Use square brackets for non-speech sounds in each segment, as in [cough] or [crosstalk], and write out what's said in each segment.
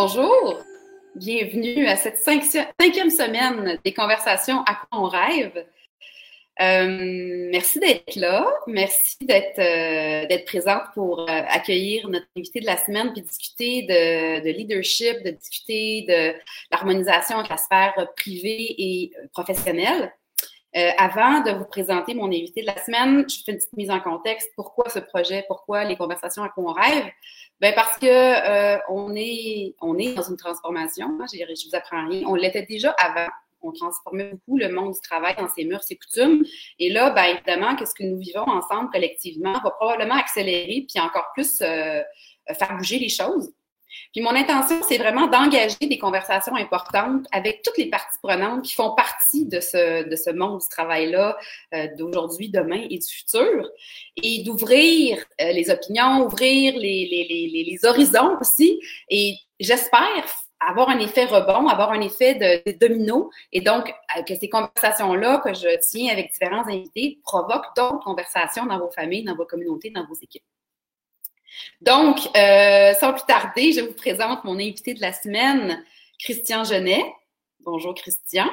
Bonjour, bienvenue à cette cinquième semaine des conversations à quoi on rêve. Euh, merci d'être là, merci d'être euh, présente pour euh, accueillir notre invité de la semaine puis discuter de, de leadership, de discuter de l'harmonisation entre la sphère privée et professionnelle. Euh, avant de vous présenter mon invité de la semaine, je fais une petite mise en contexte. Pourquoi ce projet? Pourquoi les conversations à quoi on rêve? Ben parce que euh, on est on est dans une transformation. Hein, je, je vous apprends rien. On l'était déjà avant. On transformait beaucoup le monde du travail dans ses mœurs, ses coutumes. Et là, ben évidemment, qu'est-ce que nous vivons ensemble collectivement va probablement accélérer puis encore plus euh, faire bouger les choses. Puis mon intention, c'est vraiment d'engager des conversations importantes avec toutes les parties prenantes qui font partie de ce, de ce monde du travail-là, euh, d'aujourd'hui, demain et du futur, et d'ouvrir euh, les opinions, ouvrir les, les, les, les horizons aussi. Et j'espère avoir un effet rebond, avoir un effet de, de domino, et donc euh, que ces conversations-là que je tiens avec différents invités provoquent d'autres conversations dans vos familles, dans vos communautés, dans vos équipes. Donc, euh, sans plus tarder, je vous présente mon invité de la semaine, Christian Genet. Bonjour, Christian.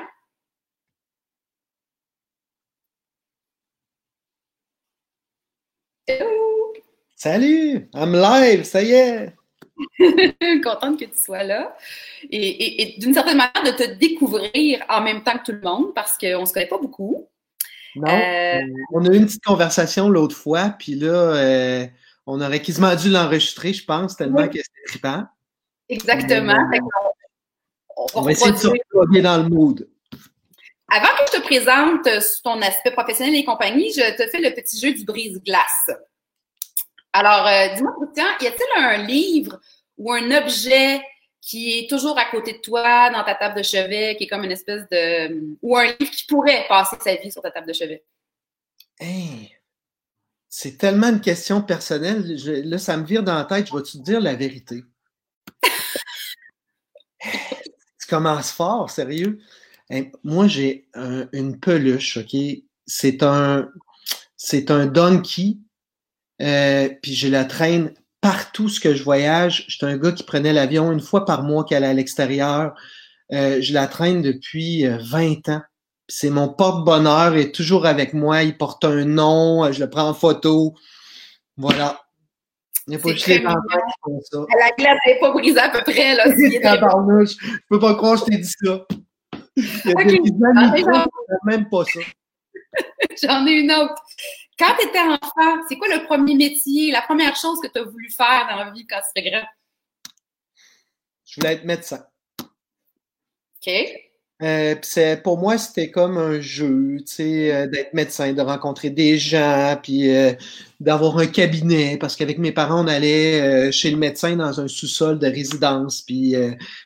Hello! Salut! I'm live, ça y est! [laughs] Contente que tu sois là. Et, d'une certaine manière, de te découvrir en même temps que tout le monde parce qu'on ne se connaît pas beaucoup. Non. Euh, on a eu une petite conversation l'autre fois, puis là, euh, on aurait quasiment dû l'enregistrer, je pense, tellement que c'était trippant. Exactement. on, va essayer de se dans le mood. Avant que je te présente euh, ton aspect professionnel et compagnie, je te fais le petit jeu du brise-glace. Alors, euh, dis-moi, Christian, y a-t-il un livre ou un objet qui est toujours à côté de toi dans ta table de chevet, qui est comme une espèce de. ou un livre qui pourrait passer sa vie sur ta table de chevet? Hey, c'est tellement une question personnelle. là, ça me vire dans la tête. Je vais te dire la vérité? [laughs] tu commences fort, sérieux? moi, j'ai une peluche, OK? C'est un, c'est un donkey. Euh, puis je la traîne partout ce que je voyage. J'étais un gars qui prenait l'avion une fois par mois qui allait à l'extérieur. Euh, je la traîne depuis 20 euh, ans c'est mon porte-bonheur, est toujours avec moi, il porte un nom, je le prends en photo. Voilà. Il n'y a pas juste les ça. La glace n'est pas brisée à peu près, là. [laughs] je peux pas croire que je t'ai dit ça. Il y a des même pas ça. [laughs] J'en ai une autre. Quand tu étais enfant, c'est quoi le premier métier, la première chose que tu as voulu faire dans la vie quand tu serais grand? Je voulais être médecin. OK. Euh, pour moi, c'était comme un jeu, tu sais, euh, d'être médecin, de rencontrer des gens, puis euh, d'avoir un cabinet, parce qu'avec mes parents, on allait chez le médecin dans un sous-sol de résidence, puis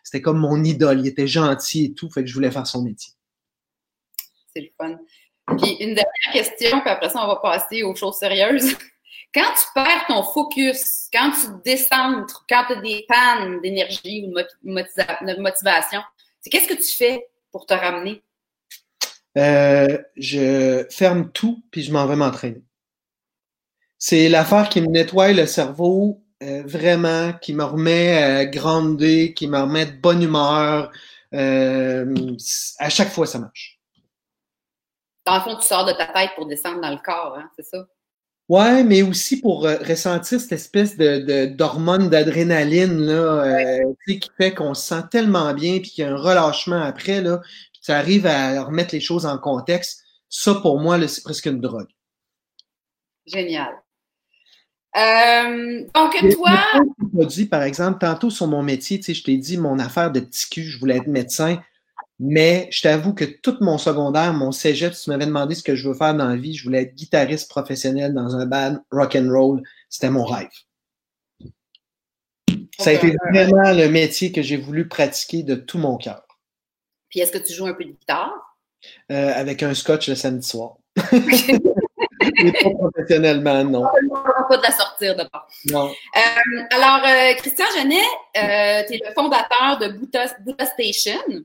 c'était comme mon idole, il était gentil et tout, fait que je voulais faire son métier. C'est le fun. Puis une dernière question, puis après ça, on va passer aux choses sérieuses. [laughs] Quand tu perds ton focus, quand tu descends, quand tu as des pannes d'énergie ou de motivation, c'est qu'est-ce que tu fais? Pour te ramener? Euh, je ferme tout puis je m'en vais m'entraîner. C'est l'affaire qui me nettoie le cerveau euh, vraiment, qui me remet euh, grandé, qui me remet de bonne humeur. à chaque fois, ça marche. Dans le fond, tu sors de ta tête pour descendre dans le corps, hein, c'est ça? Ouais, mais aussi pour ressentir cette espèce de d'hormone d'adrénaline là, qui fait qu'on se sent tellement bien puis qu'il y a un relâchement après là, tu arrives à remettre les choses en contexte. Ça, pour moi, c'est presque une drogue. Génial. Euh, donc, toi. Tu dit, par exemple, tantôt sur mon métier, tu sais, je t'ai dit mon affaire de petit cul, je voulais être médecin. Mais je t'avoue que tout mon secondaire, mon cégep, si tu m'avais demandé ce que je veux faire dans la vie, je voulais être guitariste professionnel dans un band rock and roll. C'était mon rêve. Ça a été vraiment le métier que j'ai voulu pratiquer de tout mon cœur. Puis est-ce que tu joues un peu de guitare? Euh, avec un scotch le samedi soir. [laughs] [laughs] Mais pas professionnellement, non. On ne pas de la sortir de part. Non. Euh, alors, euh, Christian Genet, tu es le fondateur de Buddha, Station.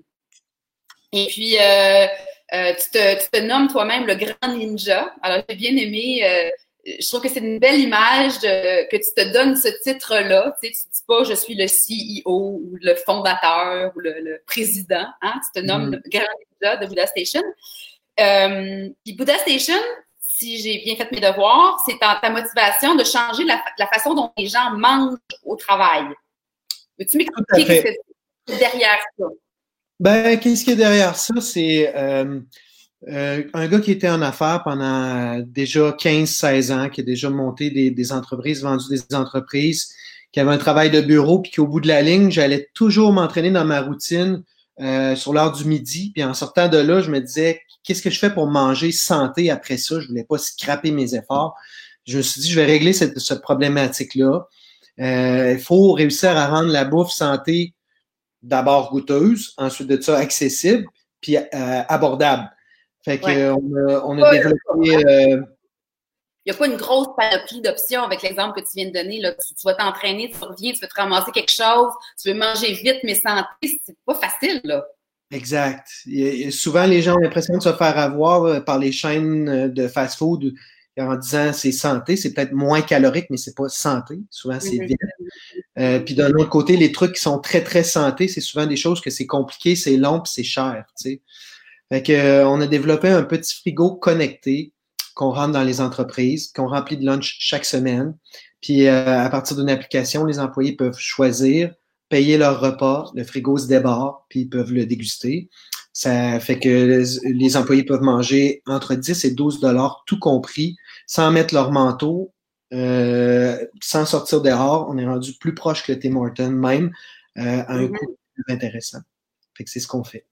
Et puis, tu te, tu, te, nommes toi-même le grand ninja. Alors, j'ai bien aimé je trouve que c'est une belle image de, que tu te donnes ce titre-là. Tu sais, tu dis pas je suis le CEO ou le fondateur ou le, président. Hein? Tu te nommes mm. le grand de Buddha Station. Euh, puis Buddha Station, si j'ai bien fait mes devoirs, c'est ta, ta motivation de changer la, la, façon dont les gens mangent au travail. Veux-tu m'expliquer ce qui est derrière ça? Ben, qu'est-ce qui est derrière ça? C'est euh, euh, un gars qui était en affaires pendant déjà 15-16 ans, qui a déjà monté des, des, entreprises, vendu des entreprises, qui avait un travail de bureau, puis qu'au bout de la ligne, j'allais toujours m'entraîner dans ma routine euh, sur l'heure du midi. Puis en sortant de là, je me disais, qu'est-ce que je fais pour manger santé après ça? Je voulais pas scraper mes efforts. Je me suis dit, je vais régler cette, cette problématique-là. Euh, il faut réussir à rendre la bouffe santé d'abord goûteuse, ensuite de ça accessible, puis euh, abordable. Fait que on a, développé. Euh, il n'y a pas une grosse panoplie d'options avec l'exemple que tu viens de donner. Là. Tu, vas t'entraîner, tu reviens, tu veux te ramasser quelque chose, tu veux manger vite, mais santé, c'est pas facile, là. Exact. souvent, les gens ont l'impression de se faire avoir par les chaînes de fast-food en disant c'est santé, c'est peut-être moins calorique, mais c'est pas santé. Souvent, c'est vite. Euh, puis d'un autre côté, les trucs qui sont très, très santé, c'est souvent des choses que c'est compliqué, c'est long, puis c'est cher. Tu sais. Fait que, euh, on a développé un petit frigo connecté qu'on rentre dans les entreprises, qu'on remplit de lunch chaque semaine. Puis euh, à partir d'une application, les employés peuvent choisir, payer leur repas, le frigo se débarre, puis ils peuvent le déguster. Ça fait que les employés peuvent manger entre 10 et 12 dollars, tout compris, sans mettre leur manteau, euh, sans sortir dehors. On est rendu plus proche que Tim Horton même, euh, à un mm-hmm. coût plus intéressant. Fait que c'est ce qu'on fait.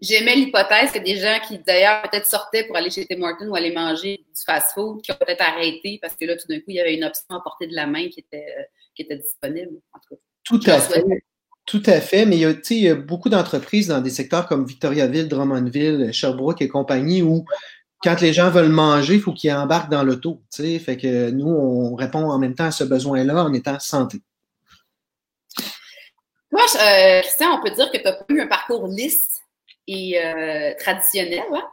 J'aimais l'hypothèse que des gens qui, d'ailleurs, peut-être sortaient pour aller chez Tim Horton ou aller manger du fast-food, qui ont peut-être arrêté parce que là, tout d'un coup, il y avait une option à portée de la main qui était, euh, qui était disponible. En tout, cas, tout à fait. Tout à fait, mais il y a, il y a beaucoup d'entreprises dans des secteurs comme Victoriaville, Drummondville, Sherbrooke et compagnie où quand les gens veulent manger, il faut qu'ils embarquent dans l'auto. Fait que nous, on répond en même temps à ce besoin-là en étant santé. Moi, euh, Christian, on peut dire que tu n'as pas eu un parcours lisse et euh, traditionnel. Hein?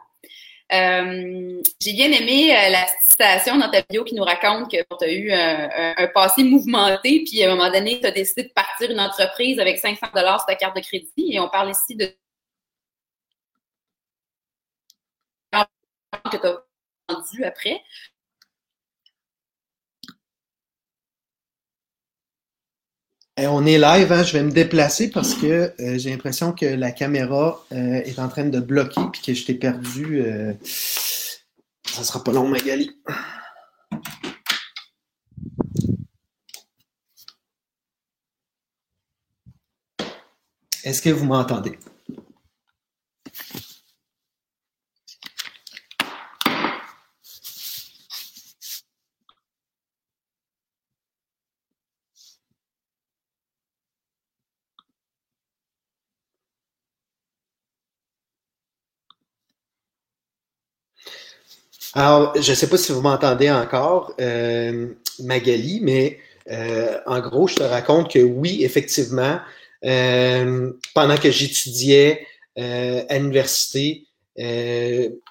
Euh, j'ai bien aimé la citation dans ta vidéo qui nous raconte que tu as eu un, passé mouvementé, puis à un moment donné, tu as décidé de partir une entreprise avec 500 dollars sur ta carte de crédit. Et on parle ici de que tu as vendu après. on est live, hein? je vais me déplacer parce que euh, j'ai l'impression que la caméra euh, est en train de bloquer puis que je t'ai perdu. Euh... Ça sera pas long, Magali. Est-ce que vous m'entendez? Alors, je ne sais pas si vous m'entendez encore, euh, Magali, mais euh, en gros, je te raconte que oui, effectivement, euh, pendant que j'étudiais à l'université,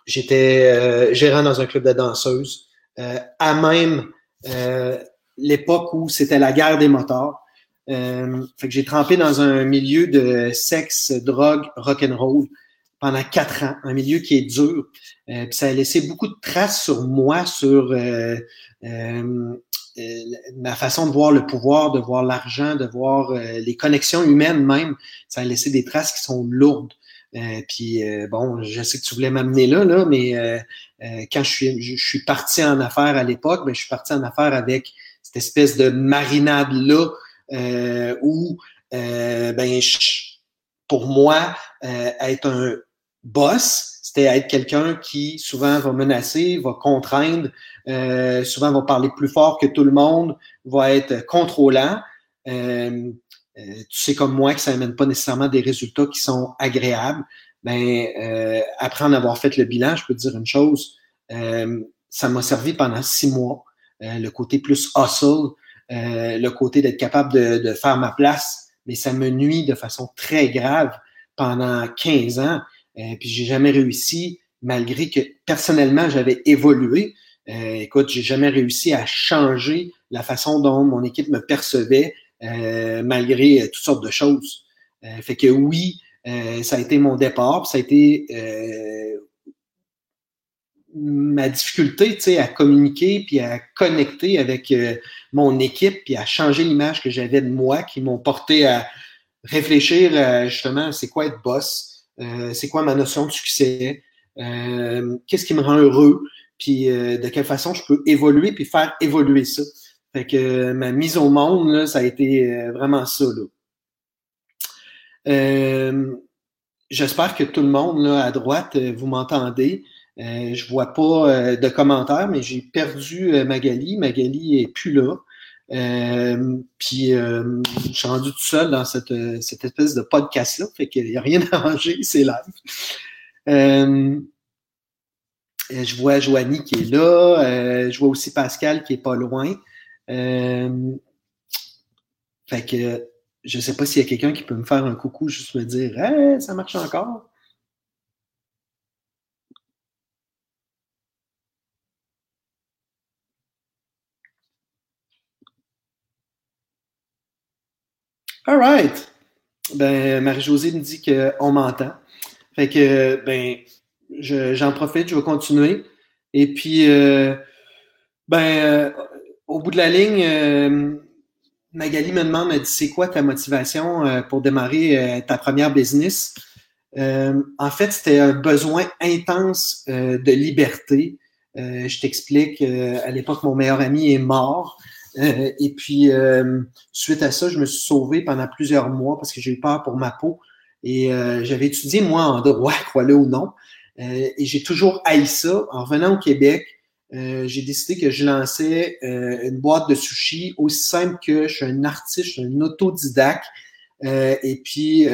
j'étais gérant dans un club de danseuses, à même l'époque où c'était la guerre des moteurs. fait j'ai trempé dans un milieu de sexe, drogue, rock'n'roll pendant quatre ans, un milieu qui est dur. Euh, puis ça a laissé beaucoup de traces sur moi, sur euh, euh, ma façon de voir le pouvoir, de voir l'argent, de voir les connexions humaines même. Ça a laissé des traces qui sont lourdes. puis bon, je sais que tu voulais m'amener là, là, mais quand je suis, je, suis parti en affaires à l'époque, ben, je suis parti en affaires avec cette espèce de marinade là où ben pour moi être un boss, c'était être quelqu'un qui souvent va menacer, va contraindre, euh, souvent va parler plus fort que tout le monde, va être contrôlant. Euh, euh, tu sais comme moi que ça n'amène pas nécessairement des résultats qui sont agréables. Ben, après en avoir fait le bilan, je peux te dire une chose, ça m'a servi pendant six mois. le côté plus hustle, le côté d'être capable de, de faire ma place, mais ça me nuit de façon très grave pendant 15 ans. Euh, puis j'ai jamais réussi, malgré que personnellement j'avais évolué. Euh, écoute, j'ai jamais réussi à changer la façon dont mon équipe me percevait euh, malgré toutes sortes de choses. fait que oui, ça a été mon départ, ça a été ma difficulté, à communiquer puis à connecter avec mon équipe puis à changer l'image que j'avais de moi qui m'ont porté à réfléchir justement c'est quoi être boss, c'est quoi ma notion de succès, qu'est-ce qui me rend heureux, puis euh, de quelle façon je peux évoluer puis faire évoluer ça? Fait que euh, ma mise au monde, ça a été euh, vraiment ça. J'espère que tout le monde là, à droite, vous m'entendez. je vois pas de commentaires, mais j'ai perdu Magali. Magali est plus là. Puis je suis rendu tout seul dans cette, cette espèce de podcast-là. Fait qu'il n'y a rien [laughs] à ranger, c'est live. Euh, je vois Joanie qui est là. Euh, je vois aussi Pascal qui est pas loin. Euh, fait que je sais pas s'il y a quelqu'un qui peut me faire un coucou, juste me dire hey, ça marche encore. All right. Ben, Marie-Josée me dit qu'on m'entend. Fait que, ben, j'en profite, je vais continuer. Et puis, euh, ben, euh, au bout de la ligne, euh, Magali me demande, elle dit, c'est quoi ta motivation pour démarrer ta première business? en fait, c'était un besoin intense de liberté. je t'explique, à l'époque, mon meilleur ami est mort. Et puis, suite à ça, je me suis sauvé pendant plusieurs mois parce que j'ai eu peur pour ma peau. Et j'avais étudié, moi, en droit, [laughs] crois-le ou non. Euh, et j'ai toujours haï ça. En revenant au Québec, euh, j'ai décidé que je lançais euh, une boîte de sushi aussi simple que je suis un artiste, je suis un autodidacte. et puis,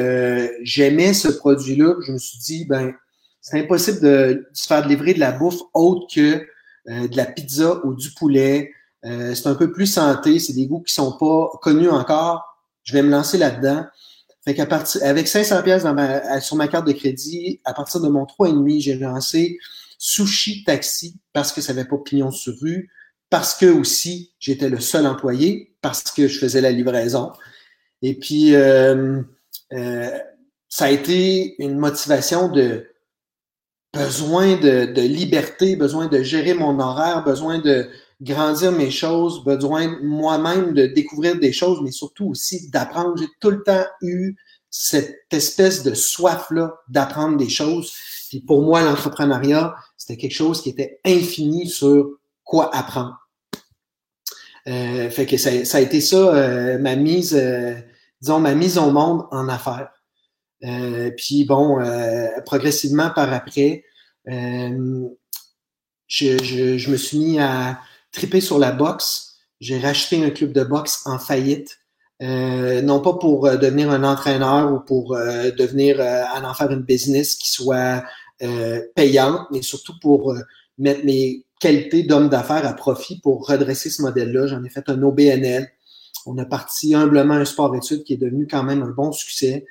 j'aimais ce produit-là. Je me suis dit, ben, c'est impossible de, se faire livrer de la bouffe autre que de la pizza ou du poulet. C'est un peu plus santé, c'est des goûts qui sont pas connus encore. Je vais me lancer là-dedans. Fait qu'à partir, avec 500 pièces sur ma carte de crédit, à partir de mon 3,5, j'ai lancé Sushi Taxi parce que ça n'avait pas pignon sur rue, parce que aussi j'étais le seul employé, parce que je faisais la livraison. Et puis, euh, euh, ça a été une motivation de besoin de, liberté, besoin de gérer mon horaire, besoin de grandir mes choses, besoin moi-même de découvrir des choses, mais surtout aussi d'apprendre. J'ai tout le temps eu cette espèce de soif-là d'apprendre des choses. Puis pour moi, l'entrepreneuriat, c'était quelque chose qui était infini sur quoi apprendre. Euh, fait que ça, a été ça, euh, ma mise, euh, disons, ma mise au monde en affaires. puis bon, progressivement par après, je, je, je me suis mis à, triper sur la boxe. J'ai racheté un club de boxe en faillite. Euh, non pas pour euh, devenir un entraîneur ou pour euh, devenir en faire une business qui soit payante, mais surtout pour mettre mes qualités d'homme d'affaires à profit pour redresser ce modèle-là. J'en ai fait un OBNL. On a parti humblement un sport-études qui est devenu quand même un bon succès.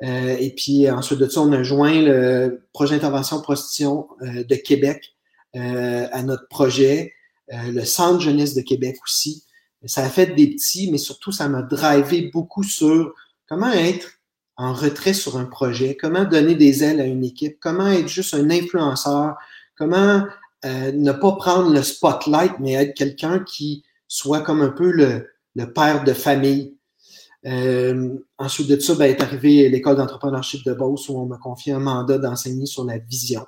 et puis ensuite de ça, on a joint le projet d'intervention prostitution de Québec à notre projet. Euh, le Centre jeunesse de Québec aussi. Ça a fait des petits, mais surtout, ça m'a drivé beaucoup sur comment être en retrait sur un projet, comment donner des ailes à une équipe, comment être juste un influenceur, comment euh, ne pas prendre le spotlight, mais être quelqu'un qui soit comme un peu le, père de famille. Euh, ensuite de ça, ben, est arrivé l'école d'entrepreneurship de Beauce où on m'a confié un mandat d'enseigner sur la vision.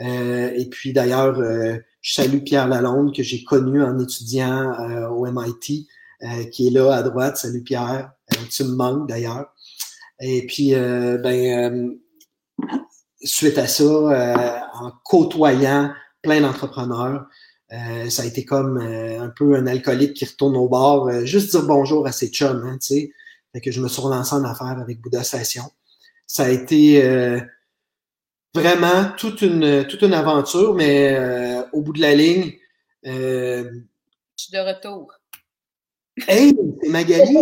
Euh, et puis d'ailleurs, euh, je salue Pierre Lalonde que j'ai connu en étudiant euh, au MIT, qui est là à droite. Salut Pierre, tu me manques d'ailleurs. Et puis, ben, suite à ça, en côtoyant plein d'entrepreneurs, ça a été comme un peu un alcoolique qui retourne au bar, juste dire bonjour à ses chums, hein, tu sais. Que je me suis relancé en affaires avec Bouddha Station. Ça a été vraiment toute une, toute une aventure, mais euh, au bout de la ligne. Euh... Je suis de retour. Hey, c'est Magali!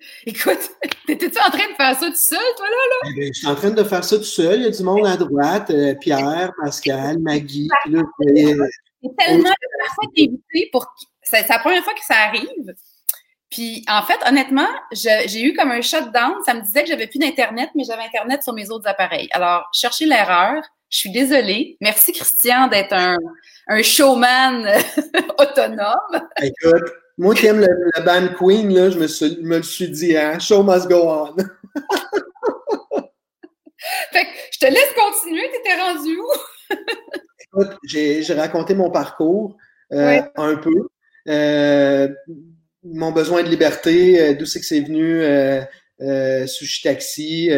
[laughs] Écoute, t'étais-tu en train de faire ça tout seul, toi, là? là? Eh ben, je suis en train de faire ça tout seul. Il y a du monde à droite, euh, Pierre, Pascal, Maggie. C'est tellement la première fois pour. C'est la première fois que ça arrive. Puis, en fait, honnêtement, j'ai eu comme un shutdown. Ça me disait que j'avais plus d'Internet, mais j'avais Internet sur mes autres appareils. Alors, cherchez l'erreur. Je suis désolée. Merci, Christian, d'être un, un showman [laughs] autonome. Écoute, moi qui aime la, band Queen, là, je me, suis, me le suis dit, hein, show must go on. [laughs] fait que je te laisse continuer, t'étais rendu où? [laughs] Écoute, j'ai raconté mon parcours euh, un peu. Euh, mon besoin de liberté, euh, d'où c'est que c'est venu, euh, sushi taxi.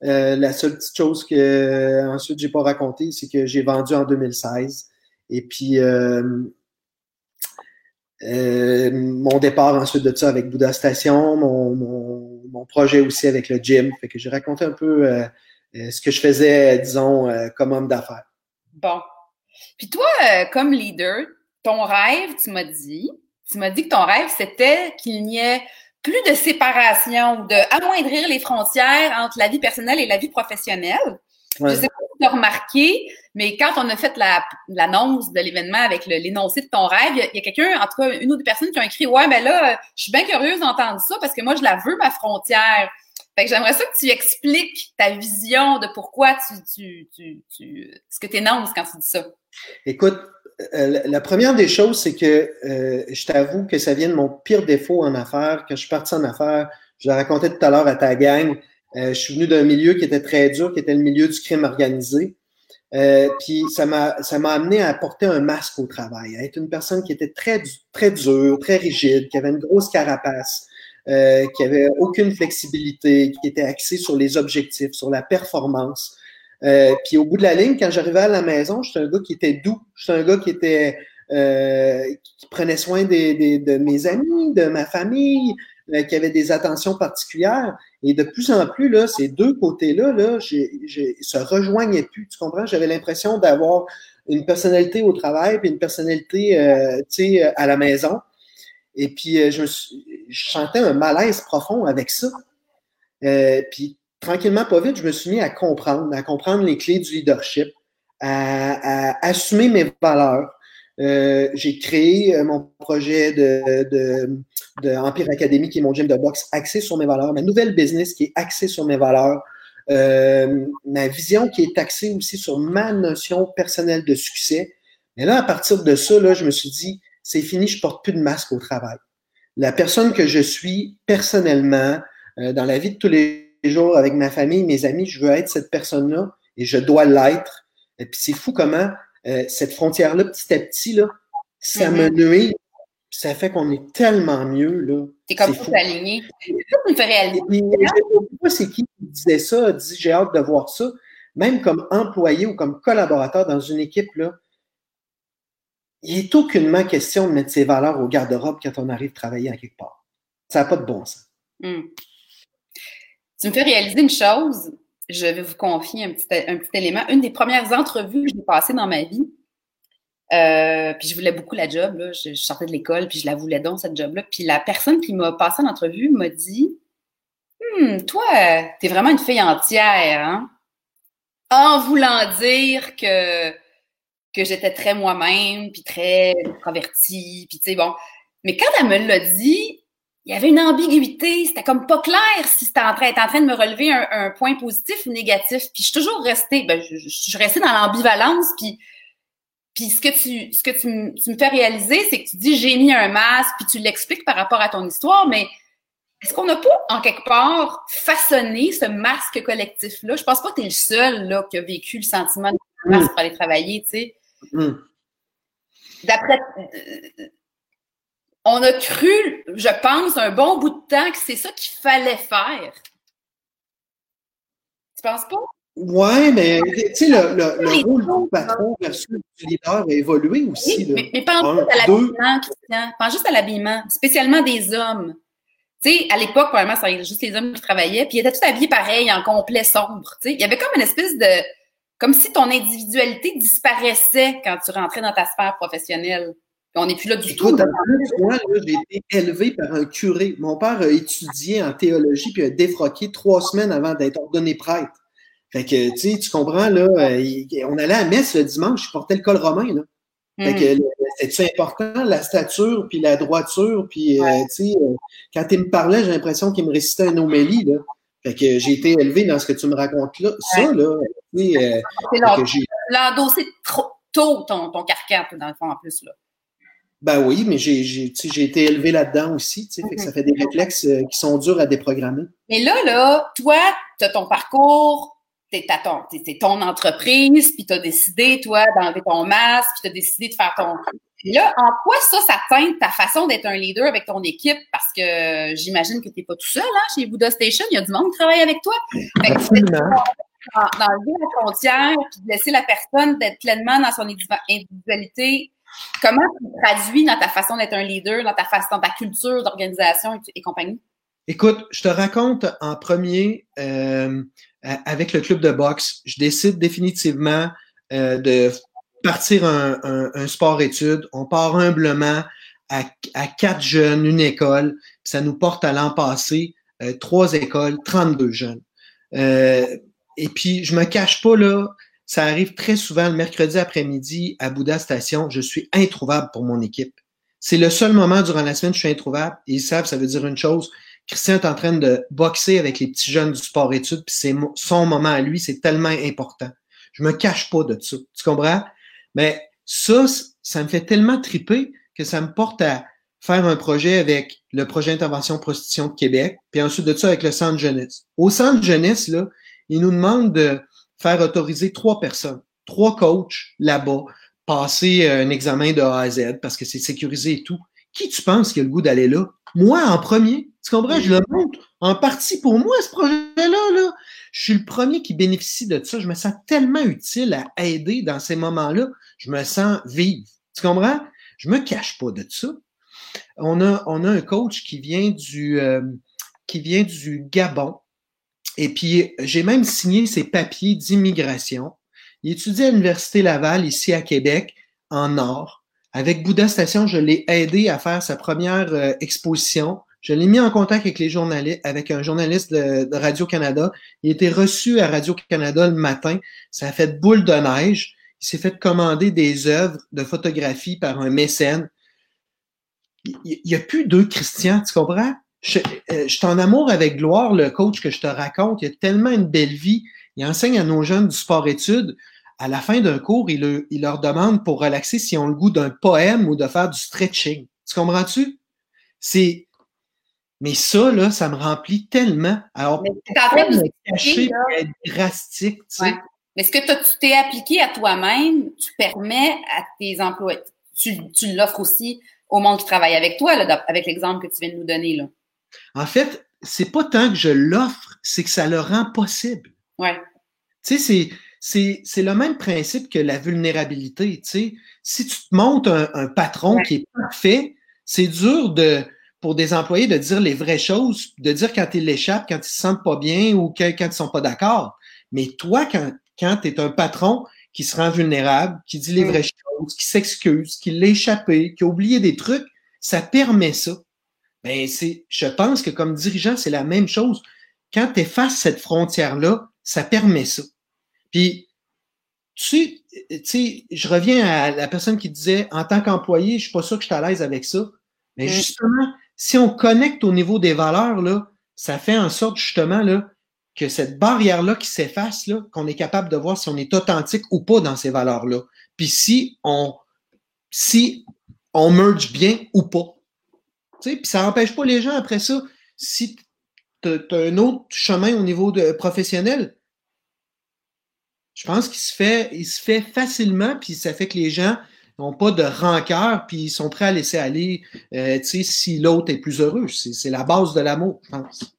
la seule petite chose que ensuite j'ai pas raconté, c'est que j'ai vendu en 2016. Et puis mon départ ensuite de ça avec Bouddha Station, mon, mon, projet aussi avec le gym. Fait que j'ai raconté un peu ce que je faisais, disons, comme homme d'affaires. Bon. Puis toi, euh, comme leader, ton rêve, tu m'as dit, tu m'as dit que ton rêve, c'était qu'il n'y ait plus de séparation, de amoindrir les frontières entre la vie personnelle et la vie professionnelle. Je sais pas si tu as remarqué, mais quand on a fait l'annonce de l'événement avec l'énoncé de ton rêve, il y a, quelqu'un, en tout cas une ou deux personnes qui ont écrit Ouais, ben là, je suis bien curieuse d'entendre ça parce que moi, je la veux, ma frontière. Fait que j'aimerais ça que tu expliques ta vision de pourquoi tu, tu, tu, ce que tu énonces quand tu dis ça. Écoute, euh, la première des choses, c'est que euh, je t'avoue que ça vient de mon pire défaut en affaires. Quand je suis parti en affaires, je l'ai raconté tout à l'heure à ta gang, euh, je suis venu d'un milieu qui était très dur, qui était le milieu du crime organisé. puis ça m'a ça m'a amené à porter un masque au travail, à être une personne qui était très très dure, très rigide, qui avait une grosse carapace, euh, qui avait aucune flexibilité, qui était axé sur les objectifs, sur la performance. Euh, puis au bout de la ligne, quand j'arrivais à la maison, j'étais un gars qui était doux, j'étais un gars qui était euh, qui prenait soin des, de mes amis, de ma famille, euh, qui avait des attentions particulières. Et de plus en plus, là, ces deux côtés-là, là, se rejoignaient plus. Tu comprends? J'avais l'impression d'avoir une personnalité au travail puis une personnalité, euh, à la maison. Et puis, je, me je sentais un malaise profond avec ça. Euh, puis, tranquillement, pas vite, je me suis mis à comprendre, à comprendre les clés du leadership, à, à assumer mes valeurs. Euh, j'ai créé euh, mon projet de, de, de, Empire Academy, qui est mon gym de boxe, axé sur mes valeurs, ma nouvelle business qui est axée sur mes valeurs, euh, ma vision qui est axée aussi sur ma notion personnelle de succès. Mais là, à partir de ça, là, je me suis dit, c'est fini, je porte plus de masque au travail. La personne que je suis personnellement, euh, dans la vie de tous les jours avec ma famille, mes amis, je veux être cette personne-là et je dois l'être. Et puis c'est fou comment euh, cette frontière-là, petit à petit, là, ça me mm-hmm. nuit. Ça fait qu'on est tellement mieux. là. C'est comme tout aligné. Me fait réaliser. c'est qui qui disait ça, dit j'ai hâte de voir ça. Même comme employé ou comme collaborateur dans une équipe, là, il est aucunement question de mettre ses valeurs au garde-robe quand on arrive à travailler à quelque part. Ça n'a pas de bon sens. Hmm. Tu me fais réaliser une chose. Je vais vous confier un petit, un petit élément. Une des premières entrevues que j'ai passées dans ma vie, euh, puis je voulais beaucoup la job. Là. Je, sortais de l'école, puis je la voulais donc, cette job-là. Puis la personne qui m'a passé l'entrevue m'a dit Hum, toi, t'es vraiment une fille entière, hein? En voulant dire que que j'étais très moi-même, puis très introvertie, puis tu sais, bon. Mais quand elle me l'a dit, il y avait une ambiguïté, c'était comme pas clair si c'était en train, en train de me relever un, point positif ou négatif. Puis je suis toujours restée, ben, je, suis restée dans l'ambivalence, puis puis ce que tu ce que tu, tu me fais réaliser, c'est que tu dis j'ai mis un masque, puis tu l'expliques par rapport à ton histoire, mais est-ce qu'on n'a pas, en quelque part, façonné ce masque collectif-là? Je pense pas que tu es le seul là, qui a vécu le sentiment de masque pour aller travailler, tu sais. Hmm. D'après. On a cru, je pense, un bon bout de temps que c'est ça qu'il fallait faire. Tu penses pas? Oui, mais tu sais, le, le, rôle du patron versus du leader a évolué aussi. mais, mais, pense juste à l'habillement, Christian. Pense juste à l'habillement, spécialement des hommes. Tu sais, à l'époque, probablement, c'était juste les hommes qui travaillaient, puis ils étaient tous habillés pareil, en complet sombre. Tu sais, il y avait comme une espèce de comme si ton individualité disparaissait quand tu rentrais dans ta sphère professionnelle. On n'est plus là du tout. Moi, j'ai été élevé par un curé. Mon père a étudié en théologie puis a défroqué trois semaines avant d'être ordonné prêtre. Fait que, tu sais, tu comprends, là, euh, on allait à messe le dimanche, je portais le col romain, là. Hmm. C'est important, la stature, puis la droiture, puis, euh, tu sais, euh, quand il me parlait, j'ai l'impression qu'il me récitait un homélie, là. Fait que j'ai été élevé dans ce que tu me racontes là. Ça, là, tu sais, euh, l'endossé trop tôt, ton, ton carcan, dans le fond, en plus, là. Ben oui, mais j'ai, été élevé là-dedans aussi, tu sais, fait que ça fait des réflexes qui sont durs à déprogrammer. Mais là, là, toi, tu as ton parcours, t'es ton, ton entreprise, puis tu as décidé, toi, d'enlever ton masque, puis tu as décidé de faire ton. Là, en quoi ça, ça teinte ta façon d'être un leader avec ton équipe? Parce que j'imagine que tu n'es pas tout seul hein, chez Buddha Station. Il y a du monde qui travaille avec toi. D'enlever la frontière, puis de laisser la personne d'être pleinement dans son individualité. Comment tu traduis dans ta façon d'être un leader, dans ta façon, dans ta culture d'organisation et, compagnie? Écoute, je te raconte en premier, euh, avec le club de boxe, je décide définitivement euh, de partir un, sport-études. On part humblement à, quatre jeunes, une école. Ça nous porte à l'an passé, euh, trois écoles, 32 jeunes. Et puis, je me cache pas là, ça arrive très souvent le mercredi après-midi à Bouddha Station. Je suis introuvable pour mon équipe. C'est le seul moment durant la semaine où je suis introuvable. ils savent, ça veut dire une chose. Christian est en train de boxer avec les petits jeunes du sport-études, puis c'est son moment à lui, c'est tellement important. Je me cache pas de ça. Tu comprends? Mais ça, ça me fait tellement triper que ça me porte à faire un projet avec le projet Intervention Prostitution de Québec, puis ensuite de ça avec le Centre Jeunesse. Au Centre Jeunesse, là, ils nous demandent de faire autoriser trois personnes, trois coachs là-bas, passer un examen de A à Z parce que c'est sécurisé et tout. Qui tu penses qui a le goût d'aller là? Moi, en premier. Tu comprends? Je le montre en partie pour moi, ce projet-là. Là. Je suis le premier qui bénéficie de ça. Je me sens tellement utile à aider dans ces moments-là. Je me sens vive. Tu comprends? Je me cache pas de ça. On a, on a un coach qui vient du, euh, qui vient du Gabon. Et puis, j'ai même signé ses papiers d'immigration. Il étudie à l'Université Laval, ici à Québec, en or. Avec Bouddha Station, je l'ai aidé à faire sa première euh, exposition. Je l'ai mis en contact avec les journalistes, avec un journaliste de, Radio-Canada. Il était reçu à Radio-Canada le matin. Ça a fait boule de neige. Il s'est fait commander des œuvres de photographie par un mécène. Il n'y a plus deux Christians, tu comprends? Je, euh, je suis en amour avec Gloire, le coach que je te raconte. Il a tellement une belle vie. Il enseigne à nos jeunes du sport-études à la fin d'un cours, il, leur demande pour relaxer s'ils ont le goût d'un poème ou de faire du stretching. Tu comprends-tu? C'est. Mais ça, là, ça me remplit tellement. Alors, en train de cacher être drastique, tu sais? Mais ce que tu t'es appliqué à toi-même, tu permets à tes employés, tu, tu l'offres aussi au monde qui travaille avec toi, là, avec l'exemple que tu viens de nous donner. Là. En fait, c'est pas tant que je l'offre, c'est que ça le rend possible. Ouais. Tu sais, c'est c'est, le même principe que la vulnérabilité. Tu sais. Si tu te montes un, patron qui est parfait, c'est dur de, pour des employés de dire les vraies choses, de dire quand ils l'échappent, quand ils se sentent pas bien ou quand, quand ils sont pas d'accord. Mais toi, quand, quand tu es un patron qui se rend vulnérable, qui dit les vraies choses, qui s'excuse, qui l'a échappé, qui a oublié des trucs, ça permet ça. Ben, c'est, je pense que comme dirigeant, c'est la même chose. Quand tu effaces cette frontière-là, ça permet ça. Puis, tu sais, je reviens à la personne qui disait, en tant qu'employé, je suis pas sûr que je suis à l'aise avec ça. Mais mm. justement, si on connecte au niveau des valeurs, là, ça fait en sorte justement là, que cette barrière-là qui s'efface, là, qu'on est capable de voir si on est authentique ou pas dans ces valeurs-là. Puis si on, si on merge bien ou pas. Puis ça n'empêche pas les gens après ça. Si tu as, un autre chemin au niveau de, professionnel, je pense qu'il se fait, il se fait facilement, puis ça fait que les gens n'ont pas de rancœur, puis ils sont prêts à laisser aller, euh, si l'autre est plus heureux. C'est la base de l'amour, je pense.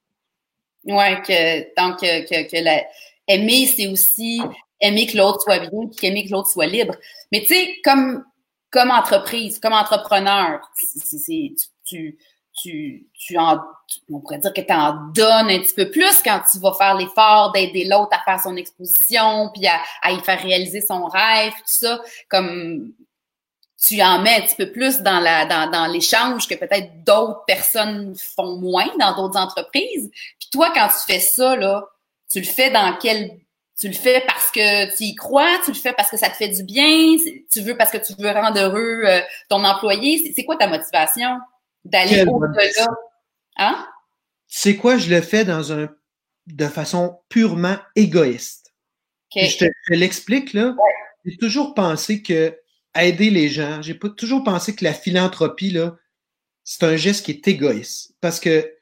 Ouais, que donc que, que, aimer, c'est aussi aimer que l'autre soit bien, puis aimer que l'autre soit libre. Mais tu sais, comme comme entreprise, comme entrepreneur, tu, tu, tu en, on pourrait dire que tu en donnes un petit peu plus quand tu vas faire l'effort d'aider l'autre à faire son exposition, puis à, à y faire réaliser son rêve, tout ça, comme tu en mets un petit peu plus dans la dans, dans l'échange que peut-être d'autres personnes font moins dans d'autres entreprises. Puis toi, quand tu fais ça, là, tu le fais dans quel tu le fais parce que tu y crois, tu le fais parce que ça te fait du bien, tu veux parce que tu veux rendre heureux euh, ton employé. C'est quoi ta motivation? D'aller au-delà? Hein? C'est quoi, je le fais dans un de façon purement égoïste? Je te, l'explique là. J'ai toujours pensé que aider les gens, j'ai toujours pensé que la philanthropie là, c'est un geste qui est égoïste parce que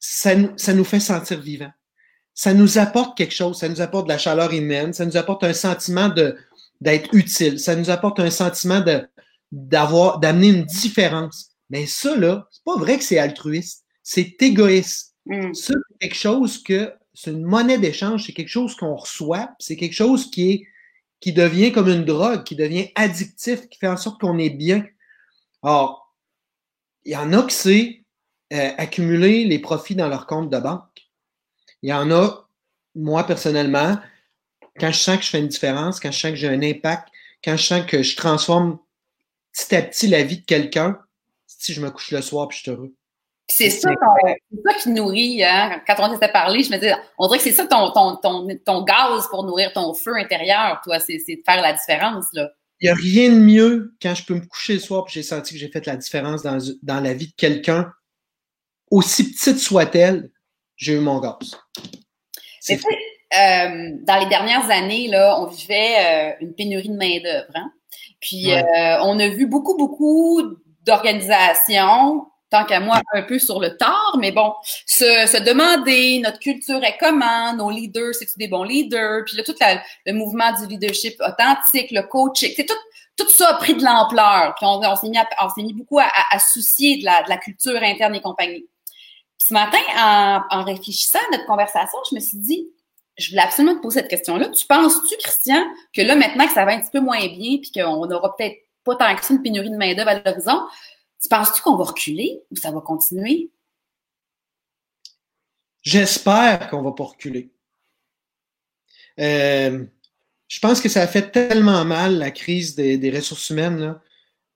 ça, ça nous fait sentir vivants ça nous apporte quelque chose, ça nous apporte de la chaleur humaine, ça nous apporte un sentiment de d'être utile, ça nous apporte un sentiment de d'avoir d'amener une différence. Mais ça là, c'est pas vrai que c'est altruiste, c'est égoïste. Mm. Ça c'est quelque chose que c'est une monnaie d'échange, c'est quelque chose qu'on reçoit, c'est quelque chose qui est qui devient comme une drogue, qui devient addictif, qui fait en sorte qu'on est bien. Or, il y en a qui c'est euh, accumuler les profits dans leur compte de banque. Il y en a, moi personnellement, quand je sens que je fais une différence, quand je sens que j'ai un impact, quand je sens que je transforme petit à petit la vie de quelqu'un, si je me couche le soir puis je suis heureux. C'est ça, ça, qui nourrit, hein? quand on s'était parlé, je me disais, on dirait que c'est ça ton, ton, ton, ton, gaz pour nourrir ton feu intérieur, toi, c'est de faire la différence. Là. Il n'y a rien de mieux quand je peux me coucher le soir et j'ai senti que j'ai fait la différence dans, dans la vie de quelqu'un, aussi petite soit-elle, j'ai eu mon gaz. Euh, dans les dernières années, là, on vivait euh, une pénurie de main-d'œuvre. Hein? Puis euh, on a vu beaucoup, beaucoup d'organisations, tant qu'à moi, un peu sur le tard, mais bon, se, demander notre culture est comment, nos leaders, c'est-tu des bons leaders? Puis là, tout le mouvement du leadership authentique, le coaching, c'est tout, tout ça a pris de l'ampleur. Puis on, on s'est mis, mis, beaucoup à, à, soucier de la, de la culture interne et compagnie ce matin, en, réfléchissant à notre conversation, je me suis dit, je voulais absolument te poser cette question-là. Tu penses-tu, Christian, que là, maintenant que ça va un petit peu moins bien, puis qu'on n'aura peut-être pas tant que ça une pénurie de main-d'œuvre à l'horizon, tu penses-tu qu'on va reculer ou ça va continuer? J'espère qu'on va pas reculer. Euh, je pense que ça a fait tellement mal la crise des, ressources humaines. Là.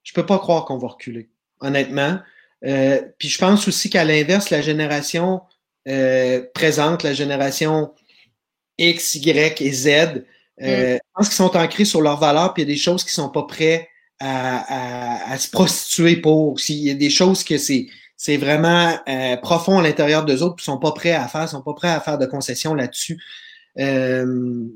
Je peux pas croire qu'on va reculer, honnêtement. Euh, puis je pense aussi qu'à l'inverse, la génération euh, présente, la génération X, Y et Z, mm. je pense qu'ils sont ancrés sur leurs valeurs, puis il y a des choses qui sont pas prêts à, se prostituer pour. S'il y a des choses que c'est c'est vraiment profond à l'intérieur d'eux autres, puis sont pas prêts à faire, sont pas prêts à faire de concessions là-dessus.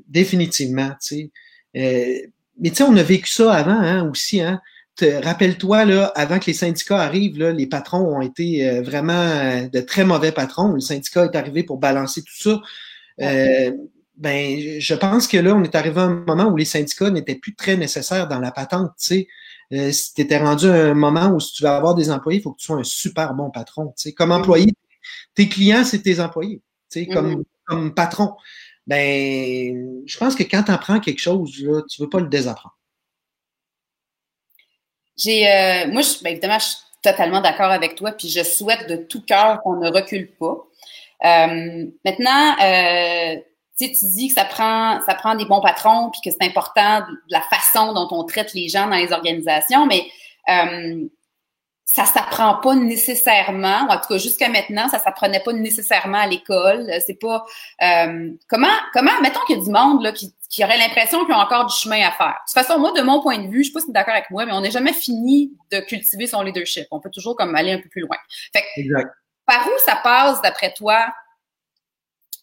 définitivement, tu sais. mais tu sais, on a vécu ça avant, hein, aussi, hein rappelle-toi, là, avant que les syndicats arrivent, là, les patrons ont été euh, vraiment euh, de très mauvais patrons. Le syndicat est arrivé pour balancer tout ça. Euh, ben, je pense que là, on est arrivé à un moment où les syndicats n'étaient plus très nécessaires dans la patente. Tu sais. si tu étais rendu à un moment où si tu veux avoir des employés, il faut que tu sois un super bon patron. Tu sais. Comme mm-hmm. employé, tes clients, c'est tes employés. Tu sais, comme, mm-hmm. comme patron. Ben, je pense que quand tu apprends quelque chose, là, tu veux pas le désapprendre. J'ai, euh, moi, je, ben, évidemment, je suis totalement d'accord avec toi, puis je souhaite de tout cœur qu'on ne recule pas. Euh, maintenant, euh, tu dis que ça prend, ça prend des bons patrons, puis que c'est important de la façon dont on traite les gens dans les organisations, mais euh, ça s'apprend pas nécessairement, en tout cas jusqu'à maintenant, ça s'apprenait pas nécessairement à l'école. C'est pas euh, comment comment mettons qu'il y a du monde là qui, qui aurait l'impression qu'ils ont encore du chemin à faire. De toute façon, moi de mon point de vue, je sais pas si tu es d'accord avec moi, mais on n'est jamais fini de cultiver son leadership. On peut toujours comme aller un peu plus loin. Fait exact. par où ça passe d'après toi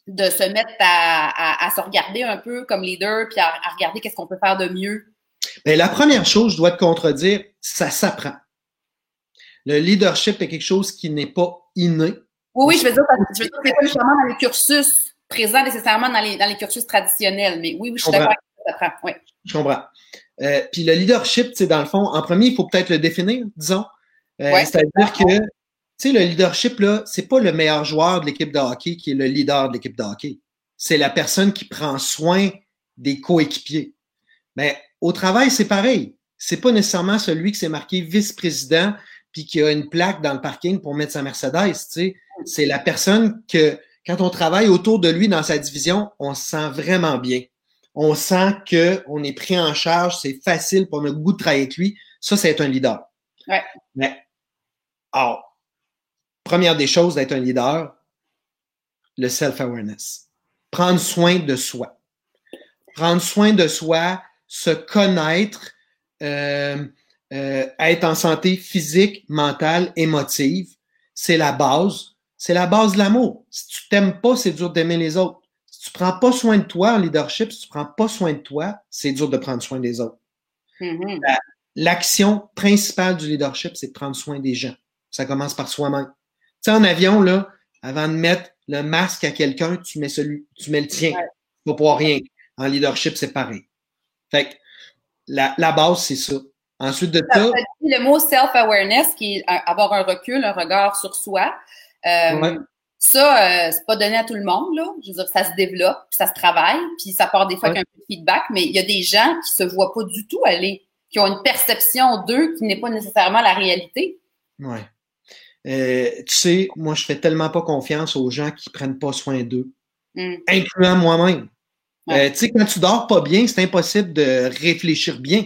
de se mettre à, à, se regarder un peu comme leader puis à, regarder qu'est-ce qu'on peut faire de mieux? Bien, la première chose, je dois te contredire, ça s'apprend. Le leadership est quelque chose qui n'est pas inné. Oui, oui, je veux dire, je veux dire c'est pas nécessairement dans les cursus présents, nécessairement dans les, dans les cursus traditionnels, mais oui, oui, je suis d'accord avec ça. Oui. Je comprends. Euh, puis le leadership, c'est dans le fond, en premier, il faut peut-être le définir, disons. Euh, c'est-à-dire que, tu sais, le leadership, là, c'est pas le meilleur joueur de l'équipe de hockey qui est le leader de l'équipe de hockey. C'est la personne qui prend soin des coéquipiers. Mais au travail, c'est pareil. C'est pas nécessairement celui qui s'est marqué vice-président puis qui a une plaque dans le parking pour mettre sa Mercedes. Tu sais. C'est la personne que, quand on travaille autour de lui dans sa division, on se sent vraiment bien. On sent qu'on est pris en charge, c'est facile pour notre goût de travailler avec lui. Ça, c'est être un leader. Ouais. Mais, alors, première des choses d'être un leader, le self-awareness. Prendre soin de soi. prendre soin de soi, se connaître, euh, euh, être en santé physique, mentale, émotive, c'est la base. C'est la base de l'amour. Si tu t'aimes pas, c'est dur d'aimer les autres. Si tu prends pas soin de toi en leadership, si tu prends pas soin de toi, c'est dur de prendre soin des autres. Mhm. L'action principale du leadership, c'est de prendre soin des gens. Ça commence par soi-même. Tu sais, en avion, là, avant de mettre le masque à quelqu'un, tu mets celui, tu mets le tien. Pas pour rien. En leadership, c'est pareil. Fait que la, la base, c'est ça. Ensuite de ça. Le mot self-awareness, qui est avoir un recul, un regard sur soi. Euh, Ça, euh, c'est pas donné à tout le monde, là. Je veux dire, ça se développe, ça se travaille, puis ça part des fois avec un peu de feedback, mais il y a des gens qui se voient pas du tout aller, qui ont une perception d'eux qui n'est pas nécessairement la réalité. Ouais. Euh, tu sais, moi, je fais tellement pas confiance aux gens qui prennent pas soin d'eux, Mm. incluant moi-même. Ouais. Euh, tu sais, quand tu dors pas bien, c'est impossible de réfléchir bien.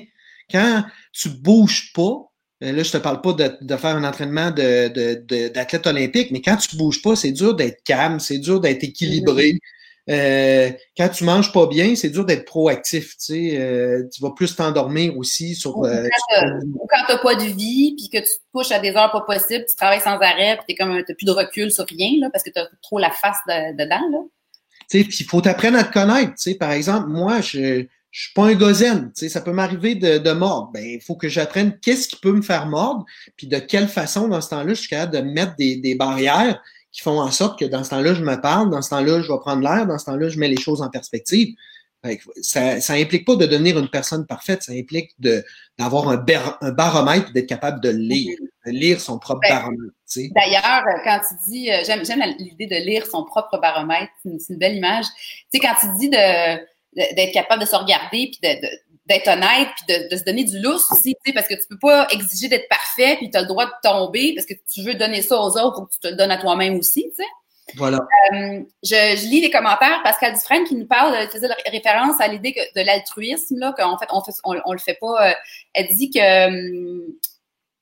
Quand tu bouges pas, euh, là, je te parle pas de, de faire un entraînement de, de, de- d'athlète olympique, mais quand tu bouges pas, c'est dur d'être calme, c'est dur d'être équilibré. Euh, quand tu manges pas bien, c'est dur d'être proactif. Tu sais, Euh, tu vas plus t'endormir aussi sur. Euh, ou quand t'as pas de vie, puis que tu te couches à des heures pas possibles, tu travailles sans arrêt, puis t'es comme un- t'as plus de recul sur rien, là, parce que t'as trop la face de- dedans, là. Tu sais, puis il faut t'apprendre à te connaître. Tu sais, par exemple, moi, je je suis pas un gozen. Tu sais, ça peut m'arriver de, de mordre. Ben, il faut que j'apprenne qu'est-ce qui peut me faire mordre, puis de quelle façon, dans ce temps-là, je suis capable de mettre des, des barrières qui font en sorte que dans ce temps-là, je me parle, dans ce temps-là, je vais prendre l'air, dans ce temps-là, je mets les choses en perspective. Ça, ça implique pas de devenir une personne parfaite, ça implique de d'avoir un, un baromètre, d'être capable de lire, de lire son propre Ben, baromètre. Tu sais. D'ailleurs, quand tu dis, euh, j'aime, l'idée de lire son propre baromètre, c'est une, belle image. Tu sais, quand tu dis d'être capable de se regarder, puis de, de- d'être honnête, puis de, de se donner du lousse aussi, tu sais, parce que tu peux pas exiger d'être parfait, puis tu as le droit de tomber, parce que tu veux donner ça aux autres, faut que tu te le donnes à toi-même aussi, tu sais. Voilà. Euh, je, je lis les commentaires. Pascal Dufresne qui nous parle, elle faisait référence à l'idée que- de l'altruisme, là, qu'en fait, on, fait, on, on le fait pas. euh, elle dit que hum,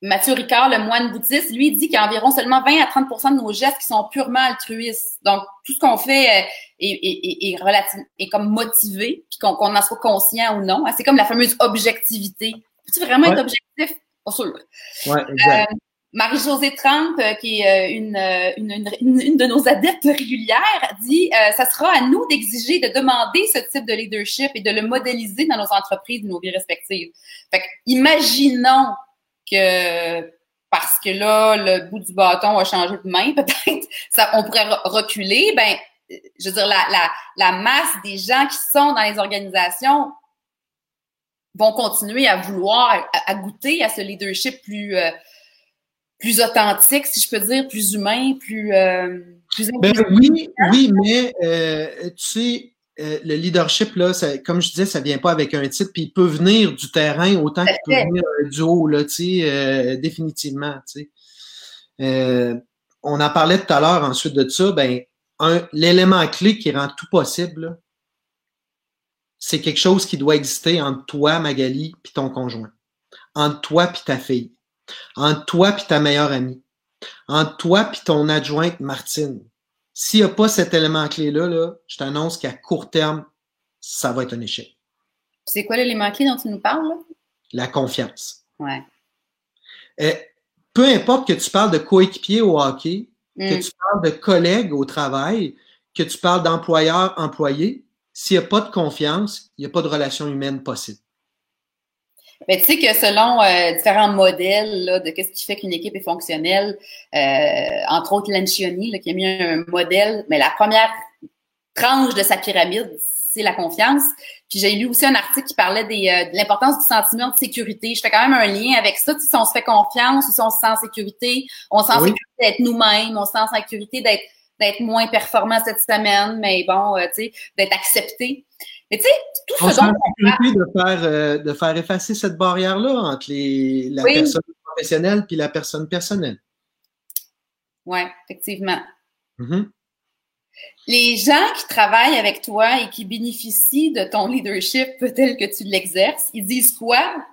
Mathieu Ricard, le moine bouddhiste, lui, dit qu'il y a environ seulement 20 à 30% de nos gestes qui sont purement altruistes. Donc, tout ce qu'on fait euh, est, est, est, est, relative, est comme motivé, puis qu'on en soit conscient ou non. C'est comme la fameuse objectivité. Peux-tu vraiment Ouais. être objectif? Pas sûr. Ouais, exact. Marie-Josée Trump, euh, qui est euh, une, euh, une, une, une de nos adeptes régulières, dit euh, ça sera à nous d'exiger, de demander ce type de leadership et de le modéliser dans nos entreprises, nos vies respectives. Fait que, imaginons que parce que là, le bout du bâton a changé de main, [laughs] peut-être, ça, on pourrait re- reculer. Ben, je veux dire, la, la, la masse des gens qui sont dans les organisations vont continuer à vouloir, à, à goûter à ce leadership plus euh, plus authentique, si je peux dire, plus humain, plus euh, plus Ben oui, oui, mais euh, tu sais, euh, le leadership, là, ça, comme je disais, ça vient pas avec un titre, puis il peut venir du terrain autant qu'il peut venir euh, du haut, là, tu sais, euh, définitivement, tu sais. Euh, on en parlait tout à l'heure ensuite de ça, ben, l'élément clé qui rend tout possible, c'est quelque chose qui doit exister entre toi, Magali, puis ton conjoint. Entre toi puis ta fille. Entre toi puis ta meilleure amie. Entre toi puis ton adjointe Martine. S'il n'y a pas cet élément clé-là, là, je t'annonce qu'à court terme, ça va être un échec. C'est quoi l'élément clé dont tu nous parles, là? La confiance. Ouais. Euh, peu importe que tu parles de coéquipier au hockey, Mm. que tu parles de collègues au travail, que tu parles d'employeur-employé, s'il n'y a pas de confiance, il n'y a pas de relation humaine possible. Ben, tu sais que selon euh, différents modèles là, de qu'est-ce qui fait qu'une équipe est fonctionnelle, euh, entre autres Lancioni, là, qui a mis un modèle, mais la première tranche de sa pyramide, c'est la confiance. Puis j'ai lu aussi un article qui parlait des, euh, de l'importance du sentiment de sécurité. Je fais quand même un lien avec ça. Tu sais, si on se fait confiance ou si on se sent en sécurité, on se sent en Oui. sécurité d'être nous-mêmes, on se sent en sécurité d'être d'être moins performant cette semaine, mais bon, euh, tu sais, d'être accepté. Mais tu sais, tout On ce dont en sécurité de faire, euh, de faire effacer cette barrière-là entre les, la Oui. personne professionnelle puis la personne personnelle. Ouais, effectivement. Mhm. Les gens qui travaillent avec toi et qui bénéficient de ton leadership tel que tu l'exerces, ils disent quoi?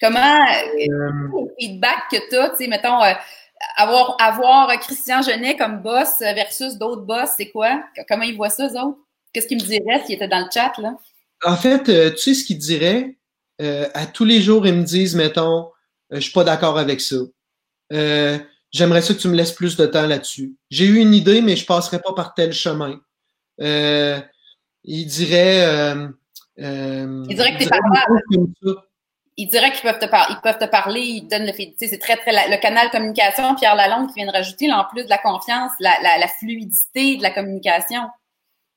Comment Euh, le feedback que tu as, tu sais, mettons, euh, avoir, avoir Christian Genet comme boss versus d'autres boss, c'est quoi? Comment ils voient ça, eux autres? Qu'est-ce qu'il me dirait s'il était dans le chat, là? En fait, euh, tu sais ce qu'il dirait? Euh, à tous les jours, ils me disent, mettons, je suis pas d'accord avec ça. J'aimerais ça que tu me laisses plus de temps là-dessus. J'ai eu une idée, mais je passerai pas par tel chemin. il dirait... il dirait que t'es pas il dirait qu'ils peuvent te parler, ils peuvent te parler, ils donnent le c'est très très le canal communication. Pierre Lalonde qui vient de rajouter, là, en plus de la confiance, la, la, fluidité de la communication.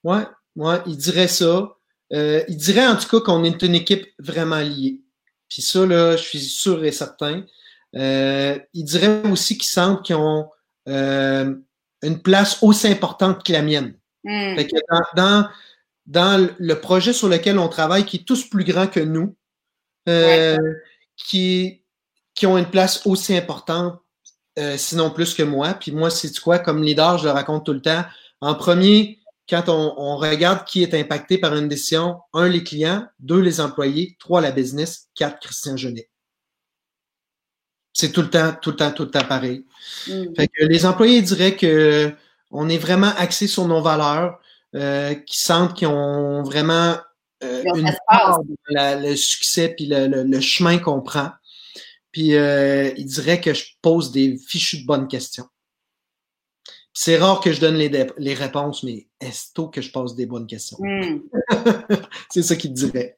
Ouais, ouais, il dirait ça. Euh, il dirait en tout cas qu'on est une équipe vraiment liée. Puis ça là, je suis sûr et certain. Euh, il dirait aussi qu'ils sentent qu'ils ont euh, une place aussi importante que la mienne. Hmm. Fait que dans, dans, dans le projet sur lequel on travaille, qui est tous plus grand que nous, qui, qui ont une place aussi importante, sinon plus que moi. Puis moi, c'est quoi, comme leader, je le raconte tout le temps. En premier, quand on, regarde qui est impacté par une décision, un, les clients, deux, les employés, trois, la business, quatre, Christian Genet. C'est tout le temps, tout le temps, tout le temps pareil. Mm. les employés diraient que on est vraiment axé sur nos valeurs, euh, qui sentent qu'ils ont vraiment euh, une part le succès puis le, chemin qu'on prend. Puis euh, il dirait que je pose des fichus de bonnes questions. C'est rare que je donne les, les réponses, mais est-ce que je pose des bonnes questions? Hmm. [laughs] c'est ça qu'il dirait.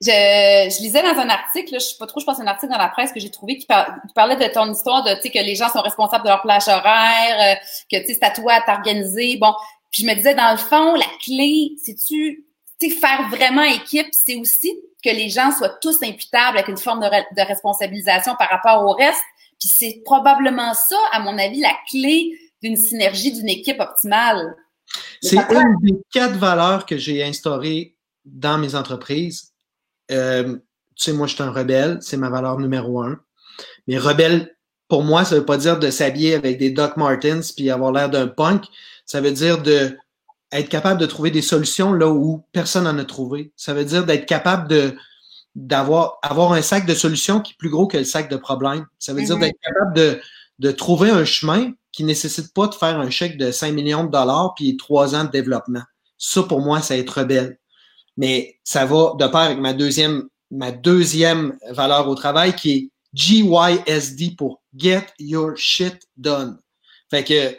Je, lisais dans un article, je sais pas trop, je pense un article dans la presse que j'ai trouvé qui, parlait de ton histoire de, tu sais, que les gens sont responsables de leur plage horaire, euh, que, tu sais, c'est à toi à t'organiser. Bon, puis je me disais, dans le fond, la clé, c'est-tu faire vraiment équipe, c'est aussi que les gens soient tous imputables avec une forme de, responsabilisation par rapport au reste. Puis c'est probablement ça, à mon avis, la clé d'une synergie d'une équipe optimale. C'est une des quatre valeurs que j'ai instaurées dans mes entreprises. Euh, tu sais, moi, je suis un rebelle, c'est ma valeur numéro un. Mais rebelle, pour moi, ça veut pas dire de s'habiller avec des Doc Martens puis avoir l'air d'un punk. Ça veut dire de être capable de trouver des solutions là où personne n'en a trouvé. Ça veut dire d'être capable de d'avoir avoir un sac de solutions qui est plus gros que le sac de problèmes. Ça veut dire mm-hmm. d'être capable de, de trouver un chemin qui nécessite pas de faire un chèque de 5 millions de dollars puis trois ans de développement. Ça, pour moi, c'est être rebelle. Mais ça va de pair avec ma deuxième, ma deuxième valeur au travail qui est GYSD pour Get Your Shit Done. Fait que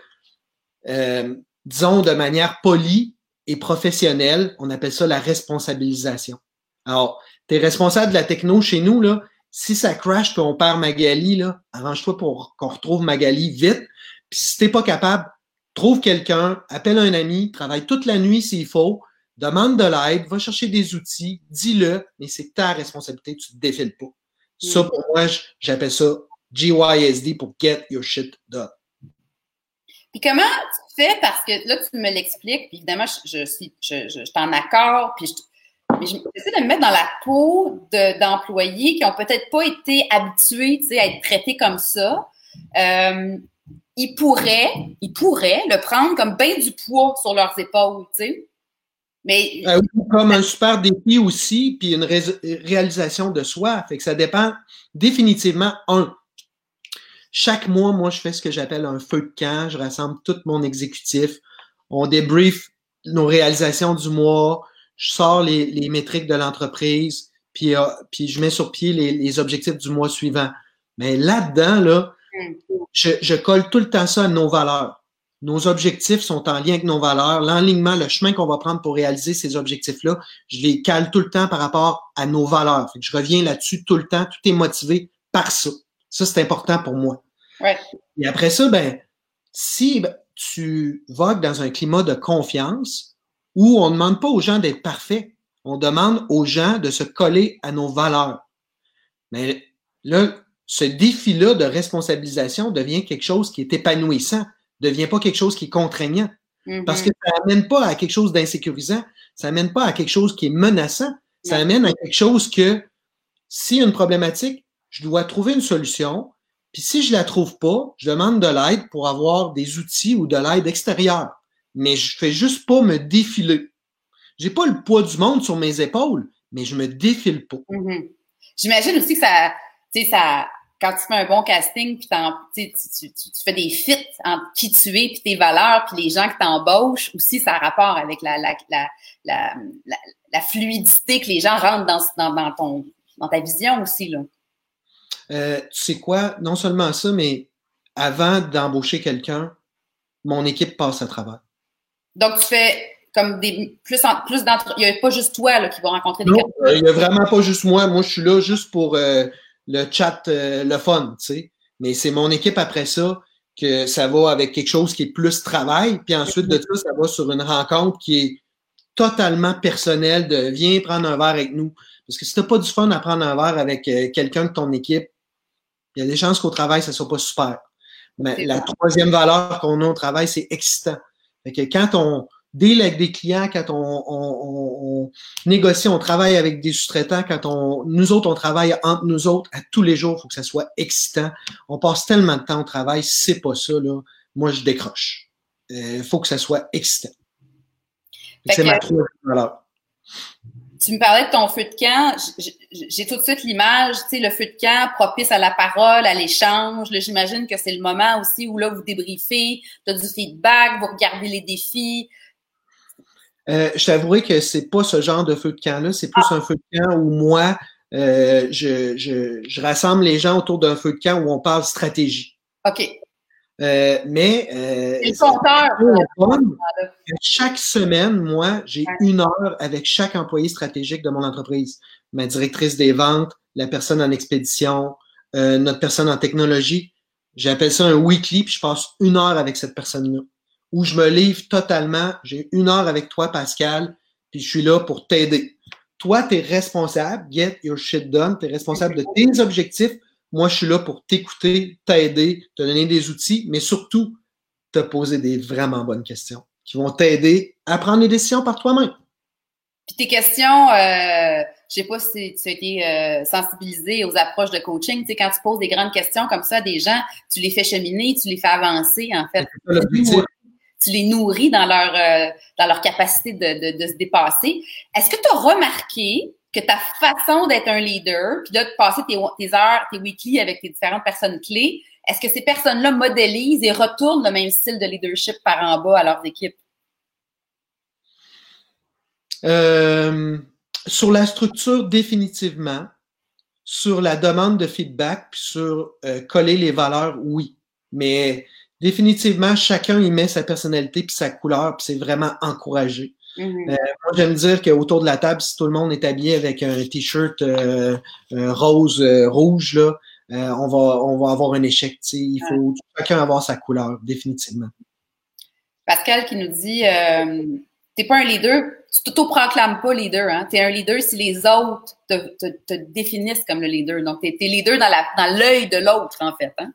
euh, disons de manière polie et professionnelle, on appelle ça la responsabilisation. Alors, tu es responsable de la techno chez nous, là. Si ça crash puis on perd Magali, là, arrange-toi pour qu'on retrouve Magali vite. Puis si t'es pas capable, trouve quelqu'un, appelle un ami, travaille toute la nuit s'il faut, demande de l'aide, va chercher des outils, dis-le, mais c'est ta responsabilité, tu te défiles pas. Ça, pour moi, j'appelle ça GYSD pour Get Your Shit Done. Puis comment tu fais, parce que là, tu me l'expliques, puis évidemment, je, suis je, je, je en accord, puis je, j'essaie de me mettre dans la peau d'employés qui ont peut-être pas été habitués à être traités comme ça. Euh, ils pourraient, ils pourraient le prendre comme bien du poids sur leurs épaules, tu sais. Mais euh, comme un super défi aussi, puis une réalisation de soi. Fait que ça dépend définitivement un chaque mois, moi, je fais ce que j'appelle un feu de camp. Je rassemble tout mon exécutif. On débrief nos réalisations du mois. Je sors les, métriques de l'entreprise. Euh, puis je mets sur pied les, objectifs du mois suivant. Mais là-dedans, là, je, je colle tout le temps ça à nos valeurs. Nos objectifs sont en lien avec nos valeurs. L'enlignement, le chemin qu'on va prendre pour réaliser ces objectifs-là, je les cale tout le temps par rapport à nos valeurs. Fait que je reviens là-dessus tout le temps. Tout est motivé par ça. Ça, c'est important pour moi. Et après ça, ben, si tu vogues dans un climat de confiance où on ne demande pas aux gens d'être parfaits, on demande aux gens de se coller à nos valeurs. Mais là, ce défi-là de responsabilisation devient quelque chose qui est épanouissant, devient pas quelque chose qui est contraignant. Mm-hmm. Parce que ça n'amène pas à quelque chose d'insécurisant, ça n'amène pas à quelque chose qui est menaçant, ça amène à quelque chose que, s'il y a une problématique, je dois trouver une solution. Puis si je la trouve pas, je demande de l'aide pour avoir des outils ou de l'aide extérieure. Mais je fais juste pas me défiler. J'ai pas le poids du monde sur mes épaules, mais je me défile pas. Mm-hmm. J'imagine aussi que ça, ça, quand tu fais un bon casting, puis tu, tu, tu, fais des fits entre qui tu es, puis tes valeurs, puis les gens que tu embauches, aussi, ça a rapport avec la, la, la, la, fluidité que les gens rentrent dans, dans, dans, ton, dans ta vision aussi. Là. Euh, tu sais quoi? Non seulement ça, mais avant d'embaucher quelqu'un, mon équipe passe à travers. Donc, tu fais comme des plus, plus d'entre. Il n'y a pas juste toi là, qui va rencontrer des Non, euh, il n'y a vraiment pas juste moi. Moi, je suis là juste pour euh, le chat, euh, le fun, tu sais. Mais c'est mon équipe après ça que ça va avec quelque chose qui est plus travail. Puis ensuite de ça, ça va sur une rencontre qui est totalement personnelle de viens prendre un verre avec nous. Parce que si tu n'as pas du fun à prendre un verre avec quelqu'un de ton équipe, il y a des chances qu'au travail, ça ne soit pas super. Mais la troisième valeur qu'on a au travail, c'est excitant. Fait que quand on, deal avec des clients, quand on, on, on, négocie, on travaille avec des sous-traitants, quand on, nous autres, on travaille entre nous autres à tous les jours, il faut que ça soit excitant. On passe tellement de temps au travail, c'est pas ça, là, moi, je décroche. Il euh, faut que ça soit excitant. C'est ma troisième valeur tu me parlais de ton feu de camp. J'ai tout de suite l'image, tu sais, le feu de camp propice à la parole, à l'échange. J'imagine que c'est le moment aussi où là, vous débriefez, tu as du feedback, vous regardez les défis. Euh, je t'avouerai que c'est pas ce genre de feu de camp-là. C'est plus ah. un feu de camp où moi, euh, je, je, je, rassemble les gens autour d'un feu de camp où on parle stratégie. OK. Euh, mais euh, chaque semaine, moi, j'ai une heure avec chaque employé stratégique de mon entreprise. Ma directrice des ventes, la personne en expédition, euh, notre personne en technologie. J'appelle ça un weekly, puis je passe une heure avec cette personne-là. Où je me livre totalement. J'ai une heure avec toi, Pascal, puis je suis là pour t'aider. Toi, tu es responsable, get your shit done, tu es responsable de tes objectifs, moi, je suis là pour t'écouter, t'aider, te donner des outils, mais surtout te poser des vraiment bonnes questions qui vont t'aider à prendre des décisions par toi-même. Puis tes questions, euh, je sais pas si tu as été euh, sensibilisé aux approches de coaching. Tu sais, quand tu poses des grandes questions comme ça à des gens, tu les fais cheminer, tu les fais avancer, en fait. Tu les nourris dans leur, euh, dans leur capacité de, de, se dépasser. Est-ce que tu as remarqué que ta façon d'être un leader, puis de passer tes, tes, heures, tes weekly avec tes différentes personnes clés, est-ce que ces personnes-là modélisent et retournent le même style de leadership par en bas à leurs équipes? Euh, sur la structure, définitivement. Sur la demande de feedback, puis sur euh, coller les valeurs, oui. Mais définitivement, chacun y met sa personnalité puis sa couleur, puis c'est vraiment encouragé. Mm-hmm. Euh, moi, j'aime dire qu'autour de la table, si tout le monde est habillé avec un t-shirt euh, euh, rose, rouge, là, on, va, on va avoir un échec. Il faut chacun avoir sa couleur, définitivement. Pascal qui nous dit T'es pas un leader, tu t'auto-proclames pas leader. Hein? Tu es un leader si les autres te, définissent comme le leader. Donc, tu es, leader dans l'œil de l'autre, en fait. Hein?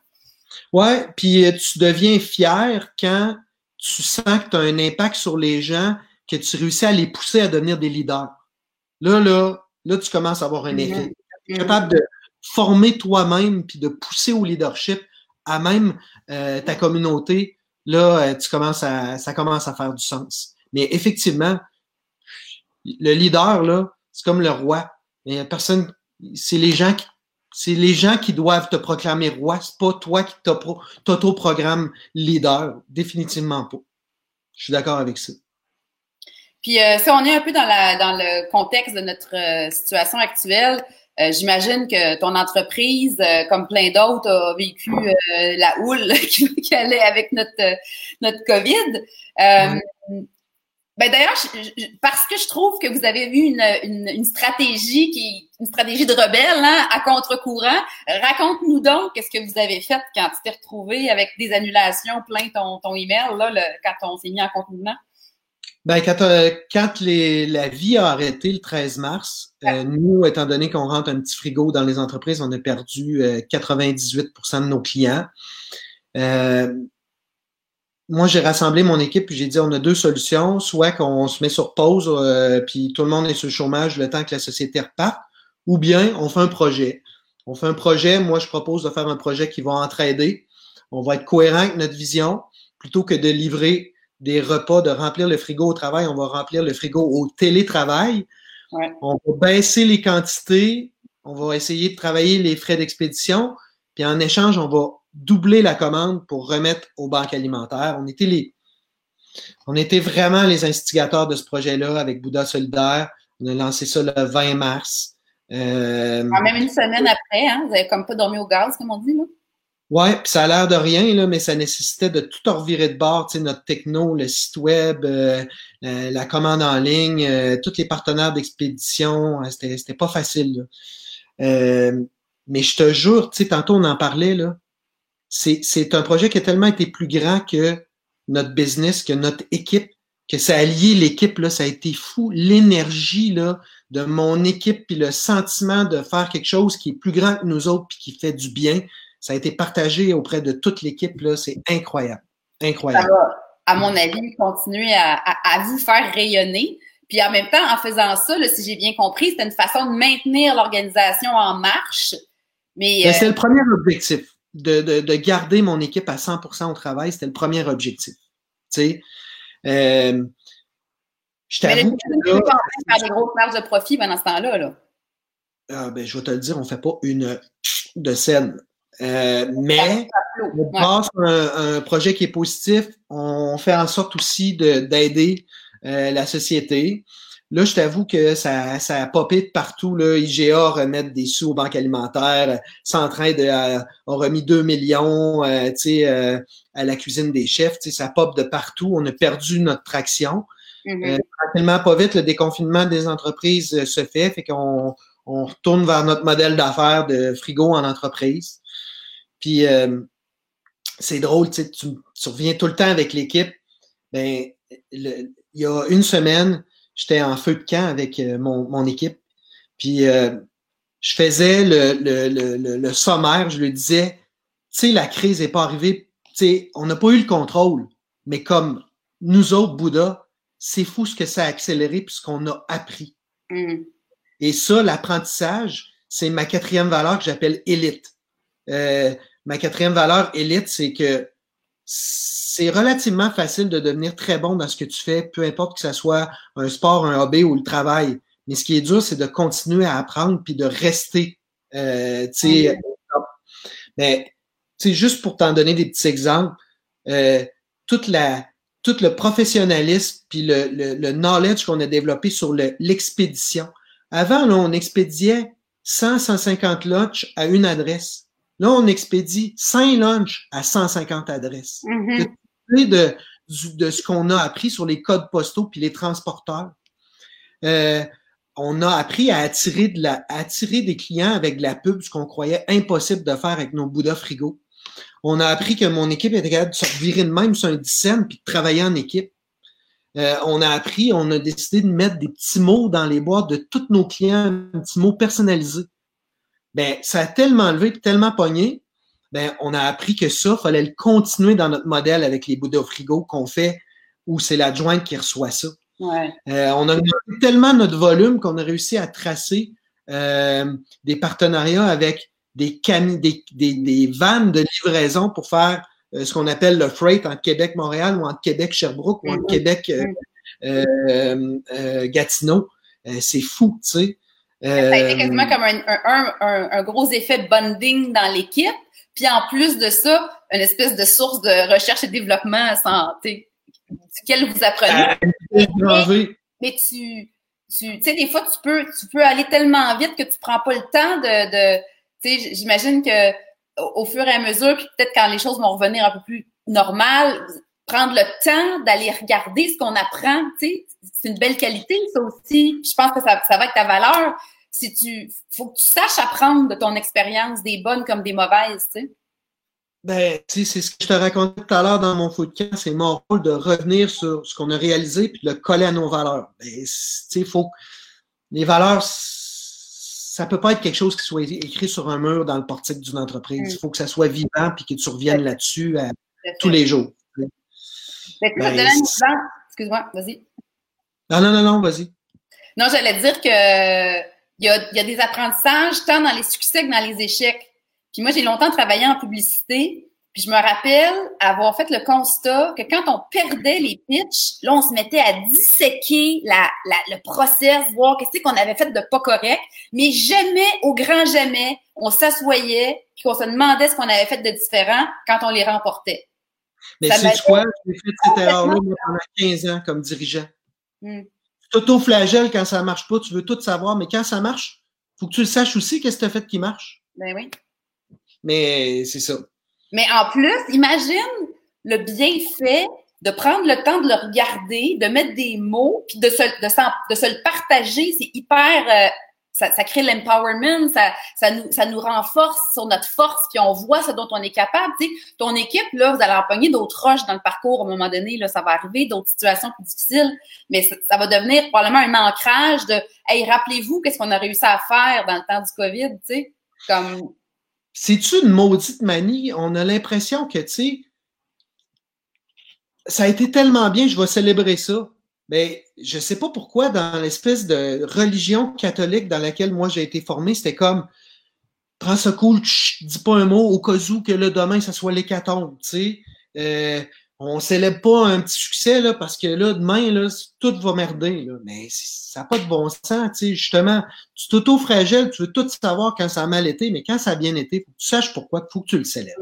Ouais, puis tu deviens fier quand tu sens que tu as un impact sur les gens que tu réussis à les pousser à devenir des leaders. Là, là, là, tu commences à avoir un effet. Mm-hmm. Tu es capable de former toi-même puis de pousser au leadership à même euh, ta communauté. Là, euh, tu commences à, ça commence à faire du sens. Mais effectivement, le leader, là, c'est comme le roi. Mais personne, c'est les gens qui, c'est les gens qui doivent te proclamer roi. C'est pas toi qui t'auto-programme leader. Définitivement pas. Je suis d'accord avec ça. Puis euh, si on est un peu dans, la, dans le contexte de notre euh, situation actuelle, euh, j'imagine que ton entreprise, comme plein d'autres, a vécu la houle [laughs] qui, allait avec notre notre COVID. Ben d'ailleurs, parce que je trouve que vous avez eu une, une, une stratégie qui une stratégie de rebelle hein, à contre-courant. Raconte-nous donc qu'est-ce que vous avez fait quand tu t'es retrouvé avec des annulations plein ton, ton email là, le, quand on s'est mis en confinement. Ben, quand, euh, quand les, la vie a arrêté le 13 mars, euh, nous, étant donné qu'on rentre un petit frigo dans les entreprises, on a perdu 98% euh, de nos clients. Moi, j'ai rassemblé mon équipe puis j'ai dit on a deux solutions. Soit qu'on se met sur pause puis tout le monde est sur le chômage le temps que la société reparte, ou bien on fait un projet. On fait un projet. Moi, je propose de faire un projet qui va entraider. On va être cohérent avec notre vision plutôt que de livrer des repas, de remplir le frigo au travail, on va remplir le frigo au télétravail. On va baisser les quantités, on va essayer de travailler les frais d'expédition, puis en échange, on va doubler la commande pour remettre aux banques alimentaires. On était les, on était vraiment les instigateurs de ce projet-là avec Bouddha Solidaire. On a lancé ça le 20 mars. Euh, même une semaine après, hein? vous n'avez comme pas dormi au gaz, comme on dit, là? Ouais, puis ça a l'air de rien, là, mais ça nécessitait de tout revirer de bord, notre techno, le site web, euh, la commande en ligne, euh, tous les partenaires d'expédition, euh, c'était, pas facile. mais je te jure, tu sais, tantôt on en parlait, là, c'est, c'est un projet qui a tellement été plus grand que notre business, que notre équipe, que ça a lié l'équipe, là, ça a été fou. L'énergie là, de mon équipe, puis le sentiment de faire quelque chose qui est plus grand que nous autres, puis qui fait du bien, ça a été partagé auprès de toute l'équipe. Là, c'est incroyable. Incroyable. Ça va, à mon avis, continuer à, vous faire rayonner. Puis en même temps, en faisant ça, là, si j'ai bien compris, c'était une façon de maintenir l'organisation en marche. Mais ben, c'est le premier objectif de, de, garder mon équipe à 100% au travail, c'était le premier objectif. Tu sais, euh, je t'avoue que là, faire des grosses marges de profit pendant ce temps-là. Là. Ah, ben, je vais te le dire, on ne fait pas une de scène. Euh, mais on passe un, un, projet qui est positif. On fait en sorte aussi d'aider euh, la société. Là, je t'avoue que ça, ça a popé de partout. Là. IGA remettre des sous aux banques alimentaires. Centraide a, a remis 2 millions euh, euh, à la cuisine des chefs. Ça pop de partout. On a perdu notre traction. Euh, tranquillement, pas vite, le déconfinement des entreprises euh, se fait. Fait qu'on on retourne vers notre modèle d'affaires de frigo en entreprise. Puis c'est drôle, tu, tu reviens tout le temps avec l'équipe. Ben, il y a une semaine, j'étais en feu de camp avec euh, mon, mon équipe. Puis euh, je faisais le, le, le, le, sommaire, je lui disais, tu sais, la crise n'est pas arrivée, tu sais, on n'a pas eu le contrôle, mais comme nous autres, Bouddha, c'est fou ce que ça a accéléré puis ce qu'on a appris. Mm. Et ça, l'apprentissage, c'est ma quatrième valeur que j'appelle élite. Euh, ma quatrième valeur élite, c'est que c'est relativement facile de devenir très bon dans ce que tu fais, peu importe que ce soit un sport, un hobby ou le travail. Mais ce qui est dur, c'est de continuer à apprendre puis de rester. Euh, sais, Mais juste pour t'en donner des petits exemples, euh, toute la, tout le professionnalisme puis le, le, knowledge qu'on a développé sur l'expédition. Avant, là, on expédiait 100, 150 lunchs à une adresse. Là, on expédie 5 lunchs à 150 adresses. Mm-hmm. de, de ce qu'on a appris sur les codes postaux puis les transporteurs. Euh, on a appris à attirer, de la, attirer des clients avec de la pub, ce qu'on croyait impossible de faire avec nos Bouddha frigo. On a appris que mon équipe était capable de se virer de même sur un dizaine puis de travailler en équipe. Euh, on a appris, on a décidé de mettre des petits mots dans les boîtes de tous nos clients, un petit mot personnalisé ben, ça a tellement levé et tellement pogné, ben, on a appris que ça, il fallait le continuer dans notre modèle avec les Bouddha frigo qu'on fait, où c'est l'adjointe qui reçoit ça. Ouais. Euh, on a tellement notre volume qu'on a réussi à tracer euh, des partenariats avec des, des, des, des, vannes de livraison pour faire euh, ce qu'on appelle le freight entre Québec-Montréal ou entre Québec-Sherbrooke ou entre mm-hmm. Québec-Gatineau. c'est fou, tu sais. Ça a été quasiment euh, comme un, un, gros effet bonding dans l'équipe. Puis en plus de ça, une espèce de source de recherche et développement à santé duquel vous apprenez. Euh, mais, tu, tu sais, des fois, tu peux, tu peux aller tellement vite que tu prends pas le temps de, de tu sais, j'imagine que au, fur et à mesure, puis peut-être quand les choses vont revenir un peu plus normales, prendre le temps d'aller regarder ce qu'on apprend, tu sais, c'est une belle qualité, ça aussi. je pense que ça, ça va être ta valeur. Si tu, faut que tu saches apprendre de ton expérience, des bonnes comme des mauvaises, tu sais. Ben, tu sais, c'est ce que je te racontais tout à l'heure dans mon footcamp, c'est mon rôle de revenir sur ce qu'on a réalisé puis de le coller à nos valeurs. Ben, tu sais, faut les valeurs, ça peut pas être quelque chose qui soit écrit sur un mur dans le portique d'une entreprise. Mm. Il faut que ça soit vivant puis que tu reviennes là-dessus tous les jours. Ben, excuse-moi, vas-y. Non, non, non, non, vas-y. Non, j'allais dire que il y a, y a, des apprentissages tant dans les succès que dans les échecs. Puis moi, j'ai longtemps travaillé en publicité. Puis je me rappelle avoir fait le constat que quand on perdait les pitchs, là, on se mettait à disséquer la, la, le process, voir qu'est-ce qu'on avait fait de pas correct. Mais jamais, au grand jamais, on s'assoyait puis qu'on se demandait ce qu'on avait fait de différent quand on les remportait. Mais c'est quoi? J'ai fait cette erreur-là pendant 15 ans comme dirigeant. Hmm. Tu t'auto-flagelles quand ça marche pas, tu veux tout savoir, mais quand ça marche, il faut que tu le saches aussi qu'est-ce que tu as fait qui marche. Ben oui. Mais c'est ça. Mais en plus, imagine le bienfait de prendre le temps de le regarder, de mettre des mots, puis de se, de, se le partager. C'est hyper. Euh, ça, crée l'empowerment, ça, nous, renforce sur notre force, puis on voit ce dont on est capable. Ton équipe, là, vous allez empoigner d'autres roches dans le parcours à un moment donné, là, ça va arriver, d'autres situations plus difficiles, mais ça, va devenir probablement un ancrage de Hey, rappelez-vous qu'est-ce qu'on a réussi à faire dans le temps du COVID, tu sais, comme. C'est-tu une maudite manie? On a l'impression que, tu sais, ça a été tellement bien, je vais célébrer ça. Mais je sais pas pourquoi, dans l'espèce de religion catholique dans laquelle moi j'ai été formé, c'était comme prends ça cool, dis pas un mot au cas où que le demain, ça soit l'hécatombe, tu sais. Euh, on célèbre pas un petit succès, là, parce que là, demain, là, tout va merder, là. Mais ça n'a pas de bon sens, tu sais. Justement, tu t'auto-fragiles, tu veux tout savoir quand ça a mal été, mais quand ça a bien été, faut que tu saches pourquoi, il faut que tu le célèbres.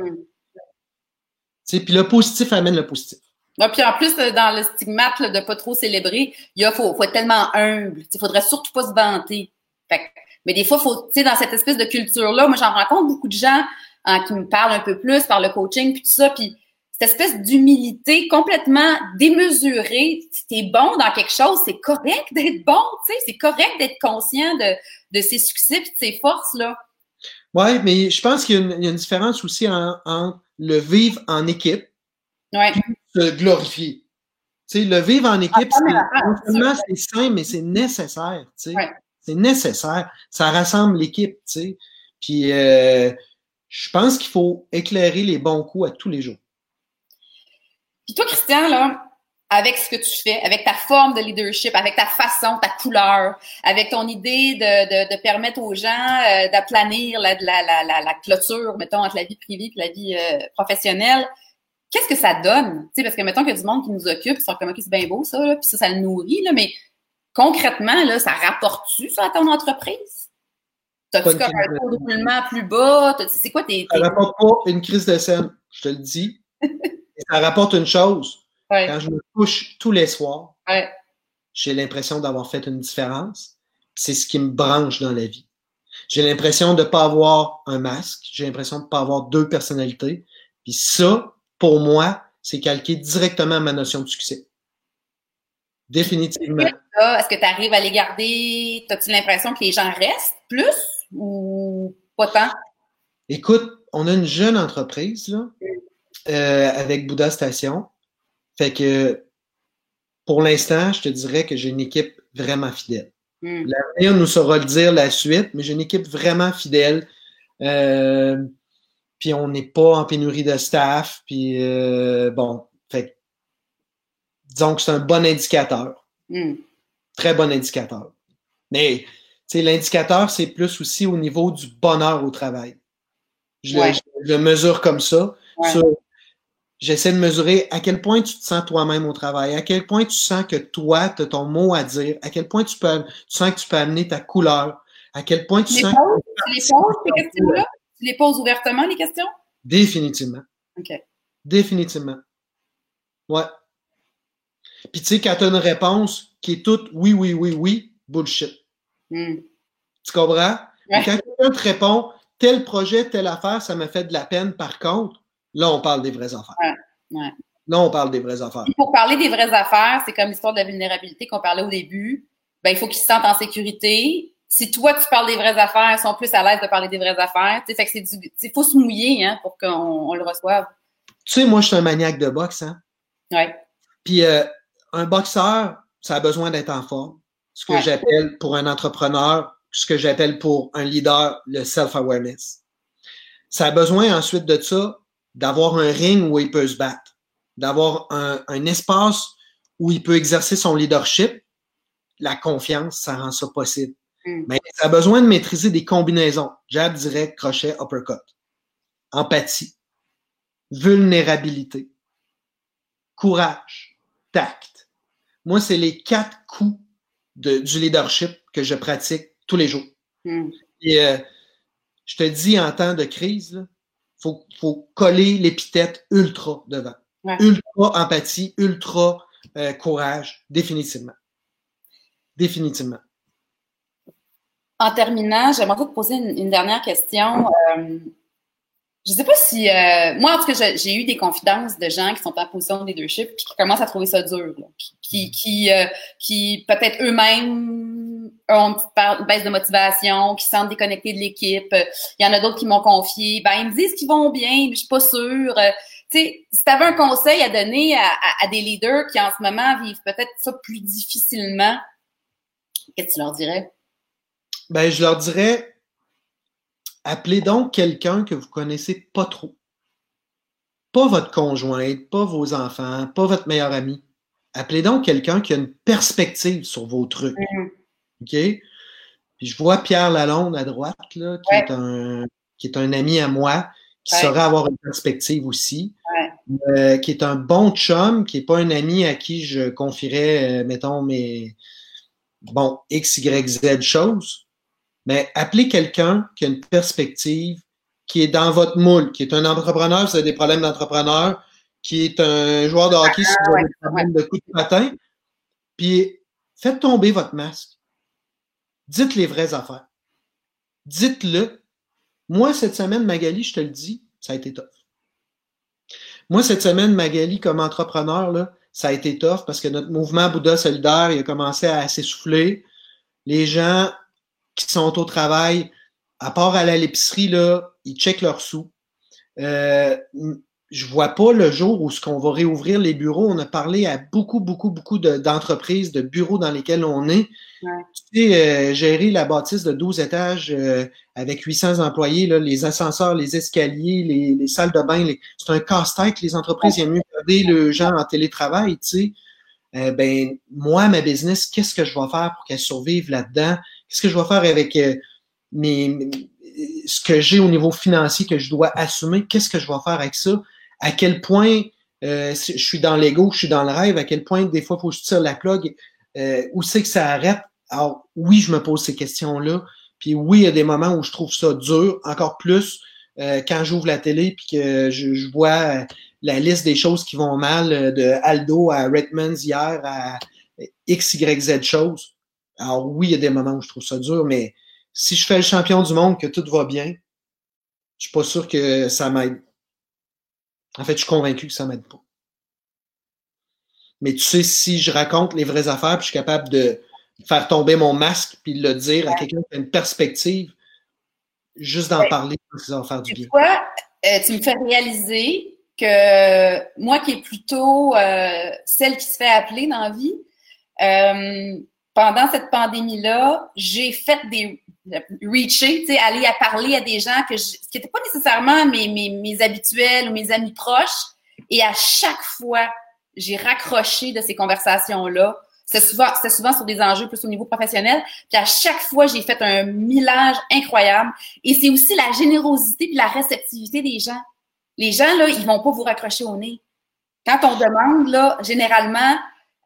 Tu sais, puis le positif amène le positif. Ah, puis en plus, euh, dans le stigmate de pas trop célébrer, il y a, faut, faut être tellement humble. Il faudrait surtout pas se vanter. Fait, mais des fois, faut, tu sais, dans cette espèce de culture-là, moi, j'en rencontre beaucoup de gens hein, qui me parlent un peu plus par le coaching, puis tout ça, puis cette espèce d'humilité complètement démesurée. Si t'es bon dans quelque chose, c'est correct d'être bon, tu sais, c'est correct d'être conscient de, de ses succès et de ses forces-là. Oui, mais je pense qu'il y, a une différence aussi en, le vivre en équipe. Ouais se glorifier. Le vivre en équipe, ah, c'est simple, mais c'est nécessaire. C'est nécessaire. Ça rassemble l'équipe. Puis, euh, je pense qu'il faut éclairer les bons coups à tous les jours. Puis toi, Christian, là, avec ce que tu fais, avec ta forme de leadership, avec ta façon, ta couleur, avec ton idée de, de, de permettre aux gens euh, d'aplanir la, la, la, la, clôture, mettons, entre la vie privée et la vie euh, professionnelle, qu'est-ce que ça donne? parce que mettons qu'il y a du monde qui nous occupe, ils sont comme, OK, c'est bien beau ça, là, puis ça, ça le nourrit, là, mais concrètement, là, ça rapporte-tu ça à ton entreprise? T'as-tu comme un taux de roulement plus bas? C'est quoi tes, Ça rapporte pas une crise de scène, je te le dis. [laughs] ça rapporte une chose. Quand je me couche tous les soirs, j'ai l'impression d'avoir fait une différence. C'est ce qui me branche dans la vie. J'ai l'impression de ne pas avoir un masque. J'ai l'impression de ne pas avoir deux personnalités. Puis ça, pour moi, c'est calqué directement à ma notion de succès. Définitivement. Est-ce que tu arrives à les garder? As-tu l'impression que les gens restent plus ou pas tant? Écoute, on a une jeune entreprise là, euh, avec Bouddha Station. Fait que pour l'instant, je te dirais que j'ai une équipe vraiment fidèle. Hmm. L'avenir nous saura le dire la suite, mais j'ai une équipe vraiment fidèle. Euh, puis on n'est pas en pénurie de staff, puis euh, bon, fait disons que c'est un bon indicateur. Hmm. Très bon indicateur. Mais l'indicateur, c'est plus aussi au niveau du bonheur au travail. Je, le, mesure comme ça. J'essaie de mesurer à quel point tu te sens toi-même au travail, à quel point tu sens que toi, tu as ton mot à dire, à quel point tu, peux, tu sens que tu peux amener ta couleur, à quel point tu sens que... Tu les poses ouvertement, les questions? Définitivement. OK. Définitivement. Ouais. Puis tu sais, quand tu as une réponse qui est toute oui, oui, oui, oui, bullshit. Hmm. Tu comprends? Quand quelqu'un te répond tel projet, telle affaire, ça me fait de la peine, par contre, là, on parle des vraies affaires. Ouais. Là, on parle des vraies affaires. pour parler des vraies affaires, c'est comme l'histoire de la vulnérabilité qu'on parlait au début. Ben, il faut qu'ils se sentent en sécurité si toi, tu parles des vraies affaires, ils sont plus à l'aise de parler des vraies affaires. Fait que c'est du, il faut se mouiller hein, pour qu'on le reçoive. Tu sais, moi, je suis un maniaque de boxe. Hein? Ouais. Puis euh, un boxeur, ça a besoin d'être en forme. Ce que j'appelle pour un entrepreneur, ce que j'appelle pour un leader, le self-awareness. Ça a besoin ensuite de ça d'avoir un ring où il peut se battre, d'avoir un, un espace où il peut exercer son leadership. La confiance, ça rend ça possible. Mm. Mais ça a besoin de maîtriser des combinaisons. Jab, direct, crochet, uppercut. Empathie. Vulnérabilité. Courage. Tact. Moi, c'est les quatre coups de, du leadership que je pratique tous les jours. Mm. Et, euh, je te dis en temps de crise, il faut, faut, coller l'épithète ultra devant. Ultra empathie, ultra euh, courage, définitivement. Définitivement. En terminant, j'aimerais vous poser une, dernière question. Euh, je ne sais pas si euh, moi en tout cas j'ai eu des confidences de gens qui sont en position de leadership puis qui commencent à trouver ça dur, qui qui euh, qui peut-être eux-mêmes ont une petite baisse de motivation, qui sentent déconnectés de l'équipe. Il y en a d'autres qui m'ont confié, ben ils me disent qu'ils vont bien, mais je suis pas sûre. Euh, tu sais, si tu avais un conseil à donner à, à, des leaders qui en ce moment vivent peut-être ça plus difficilement, qu'est-ce que tu leur dirais? Ben je leur dirais Appelez donc quelqu'un que vous connaissez pas trop. Pas votre conjointe, pas vos enfants, pas votre meilleur ami. Appelez donc quelqu'un qui a une perspective sur vos trucs. Mm-hmm. OK? Puis je vois Pierre Lalonde à droite, là, qui, est un, qui est un ami à moi, qui saurait avoir une perspective aussi, euh, qui est un bon chum, qui n'est pas un ami à qui je confierais, euh, mettons, mes bon, X, Y, Z choses mais appelez quelqu'un qui a une perspective, qui est dans votre moule, qui est un entrepreneur si vous avez des problèmes d'entrepreneur, qui est un joueur de hockey si vous avez des problèmes de coup de patin, puis faites tomber votre masque. Dites les vraies affaires. Dites-le. Moi, cette semaine, Magali, je te le dis, ça a été tough. Moi, cette semaine, Magali, comme entrepreneur, là, ça a été tough parce que notre mouvement Bouddha solidaire, il a commencé à s'essouffler. Les gens qui sont au travail, à part aller à l'épicerie, là, ils checkent leurs sous. Euh, je vois pas le jour où ce qu'on va réouvrir les bureaux. On a parlé à beaucoup, beaucoup, beaucoup d'entreprises, de, bureaux dans lesquels on est. Tu sais, euh, gérer la bâtisse de 12 étages euh, avec 800 employés, là, les ascenseurs, les escaliers, les, les salles de bain, c'est un casse-tête. Les entreprises, il y a mieux garder le gens en télétravail, tu sais. Euh, ben, moi, ma business, qu'est-ce que je vais faire pour qu'elle survive là-dedans? Qu'est-ce que je vais faire avec euh, mes, ce que j'ai au niveau financier que je dois assumer? Qu'est-ce que je vais faire avec ça? À quel point euh, je suis dans l'ego, je suis dans le rêve, à quel point des fois il faut que je tire la plug, euh, où c'est que ça arrête? Alors oui, je me pose ces questions-là. Puis oui, il y a des moments où je trouve ça dur, encore plus quand j'ouvre la télé puis que je, vois la liste des choses qui vont mal de Aldo à Redmond hier à X, Y, Z choses. Alors oui, il y a des moments où je trouve ça dur, mais si je fais le champion du monde, que tout va bien, je suis pas sûr que ça m'aide. En fait, je suis convaincu que ça m'aide pas. Mais tu sais, si je raconte les vraies affaires, puis je suis capable de faire tomber mon masque, puis de le dire à quelqu'un qui a une perspective, juste d'en parler, ça va faire du bien. Toi, euh, tu me fais réaliser que moi qui est plutôt euh, celle qui se fait appeler dans la vie, euh, pendant cette pandémie-là, j'ai fait des reacher, tu sais, aller à parler à des gens que je, qui n'étaient pas nécessairement mes, mes, mes habituels ou mes amis proches. Et à chaque fois, j'ai raccroché de ces conversations-là. C'est souvent, c'est souvent sur des enjeux plus au niveau professionnel. Puis à chaque fois, j'ai fait un millage incroyable. Et c'est aussi la générosité puis la réceptivité des gens. Les gens, là, ils vont pas vous raccrocher au nez. Quand on demande, là, généralement,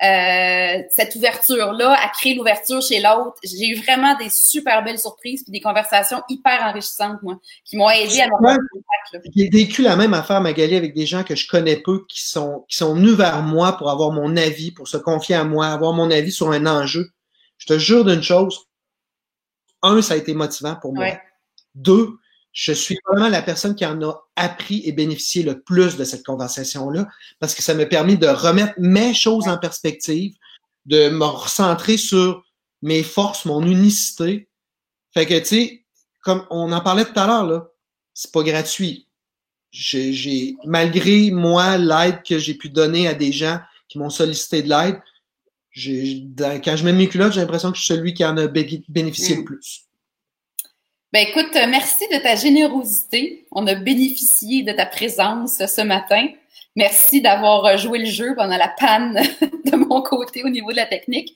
euh, cette ouverture-là, à créer l'ouverture chez l'autre. J'ai eu vraiment des super belles surprises puis des conversations hyper enrichissantes, moi, qui m'ont aidé à me J'ai vécu la même affaire, Magali, avec des gens que je connais peu, qui sont, qui sont venus vers moi pour avoir mon avis, pour se confier à moi, avoir mon avis sur un enjeu. Je te jure d'une chose. Un, ça a été motivant pour moi. Deux, je suis vraiment la personne qui en a appris et bénéficié le plus de cette conversation-là parce que ça m'a permis de remettre mes choses en perspective, de me recentrer sur mes forces, mon unicité. Fait que, tu sais, comme on en parlait tout à l'heure, là, c'est pas gratuit. J'ai, malgré moi, l'aide que j'ai pu donner à des gens qui m'ont sollicité de l'aide, quand je mets mes culottes, j'ai l'impression que je suis celui qui en a bénéficié le mm. plus. Ben écoute, euh, merci de ta générosité. On a bénéficié de ta présence ce matin. Merci d'avoir euh, joué le jeu pendant la panne [laughs] de mon côté au niveau de la technique.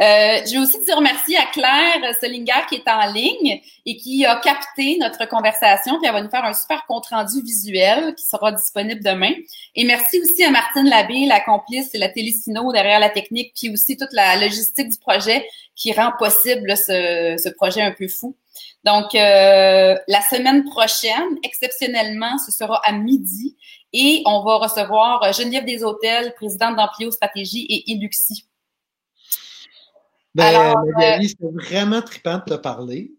Euh, je vais aussi dire merci à Claire Solinger qui est en ligne et qui a capté notre conversation, puis elle va nous faire un super compte-rendu visuel qui sera disponible demain. Et merci aussi à Martine Labbé, la complice et la télésino derrière la technique, puis aussi toute la logistique du projet qui rend possible ce, ce projet un peu fou. Donc, euh, la semaine prochaine, exceptionnellement, ce sera à midi et on va recevoir Geneviève des Hôtels, présidente d'Amplio Stratégie et Iluxi. Ben, Alors, Magali, c'est vraiment trippant de te parler.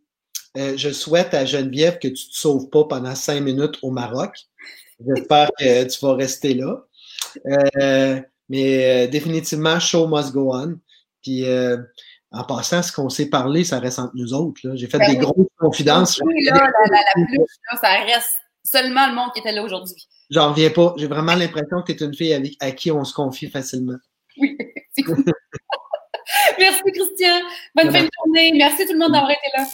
Euh, je souhaite à Geneviève que tu ne te sauves pas pendant cinq minutes au Maroc. J'espère que tu vas rester là. Euh, mais euh, définitivement, show must go on. Puis en passant, ce qu'on s'est parlé, ça reste entre nous autres. J'ai fait ben des grosses confidences. Oui, là, la, plus, ça reste seulement le monde qui était là aujourd'hui. J'en reviens pas. J'ai vraiment l'impression que tu es une fille avec, à qui on se confie facilement. Oui, c'est cool. [laughs] Merci, Christian. Bonne fin de journée. Merci tout le monde d'avoir été là.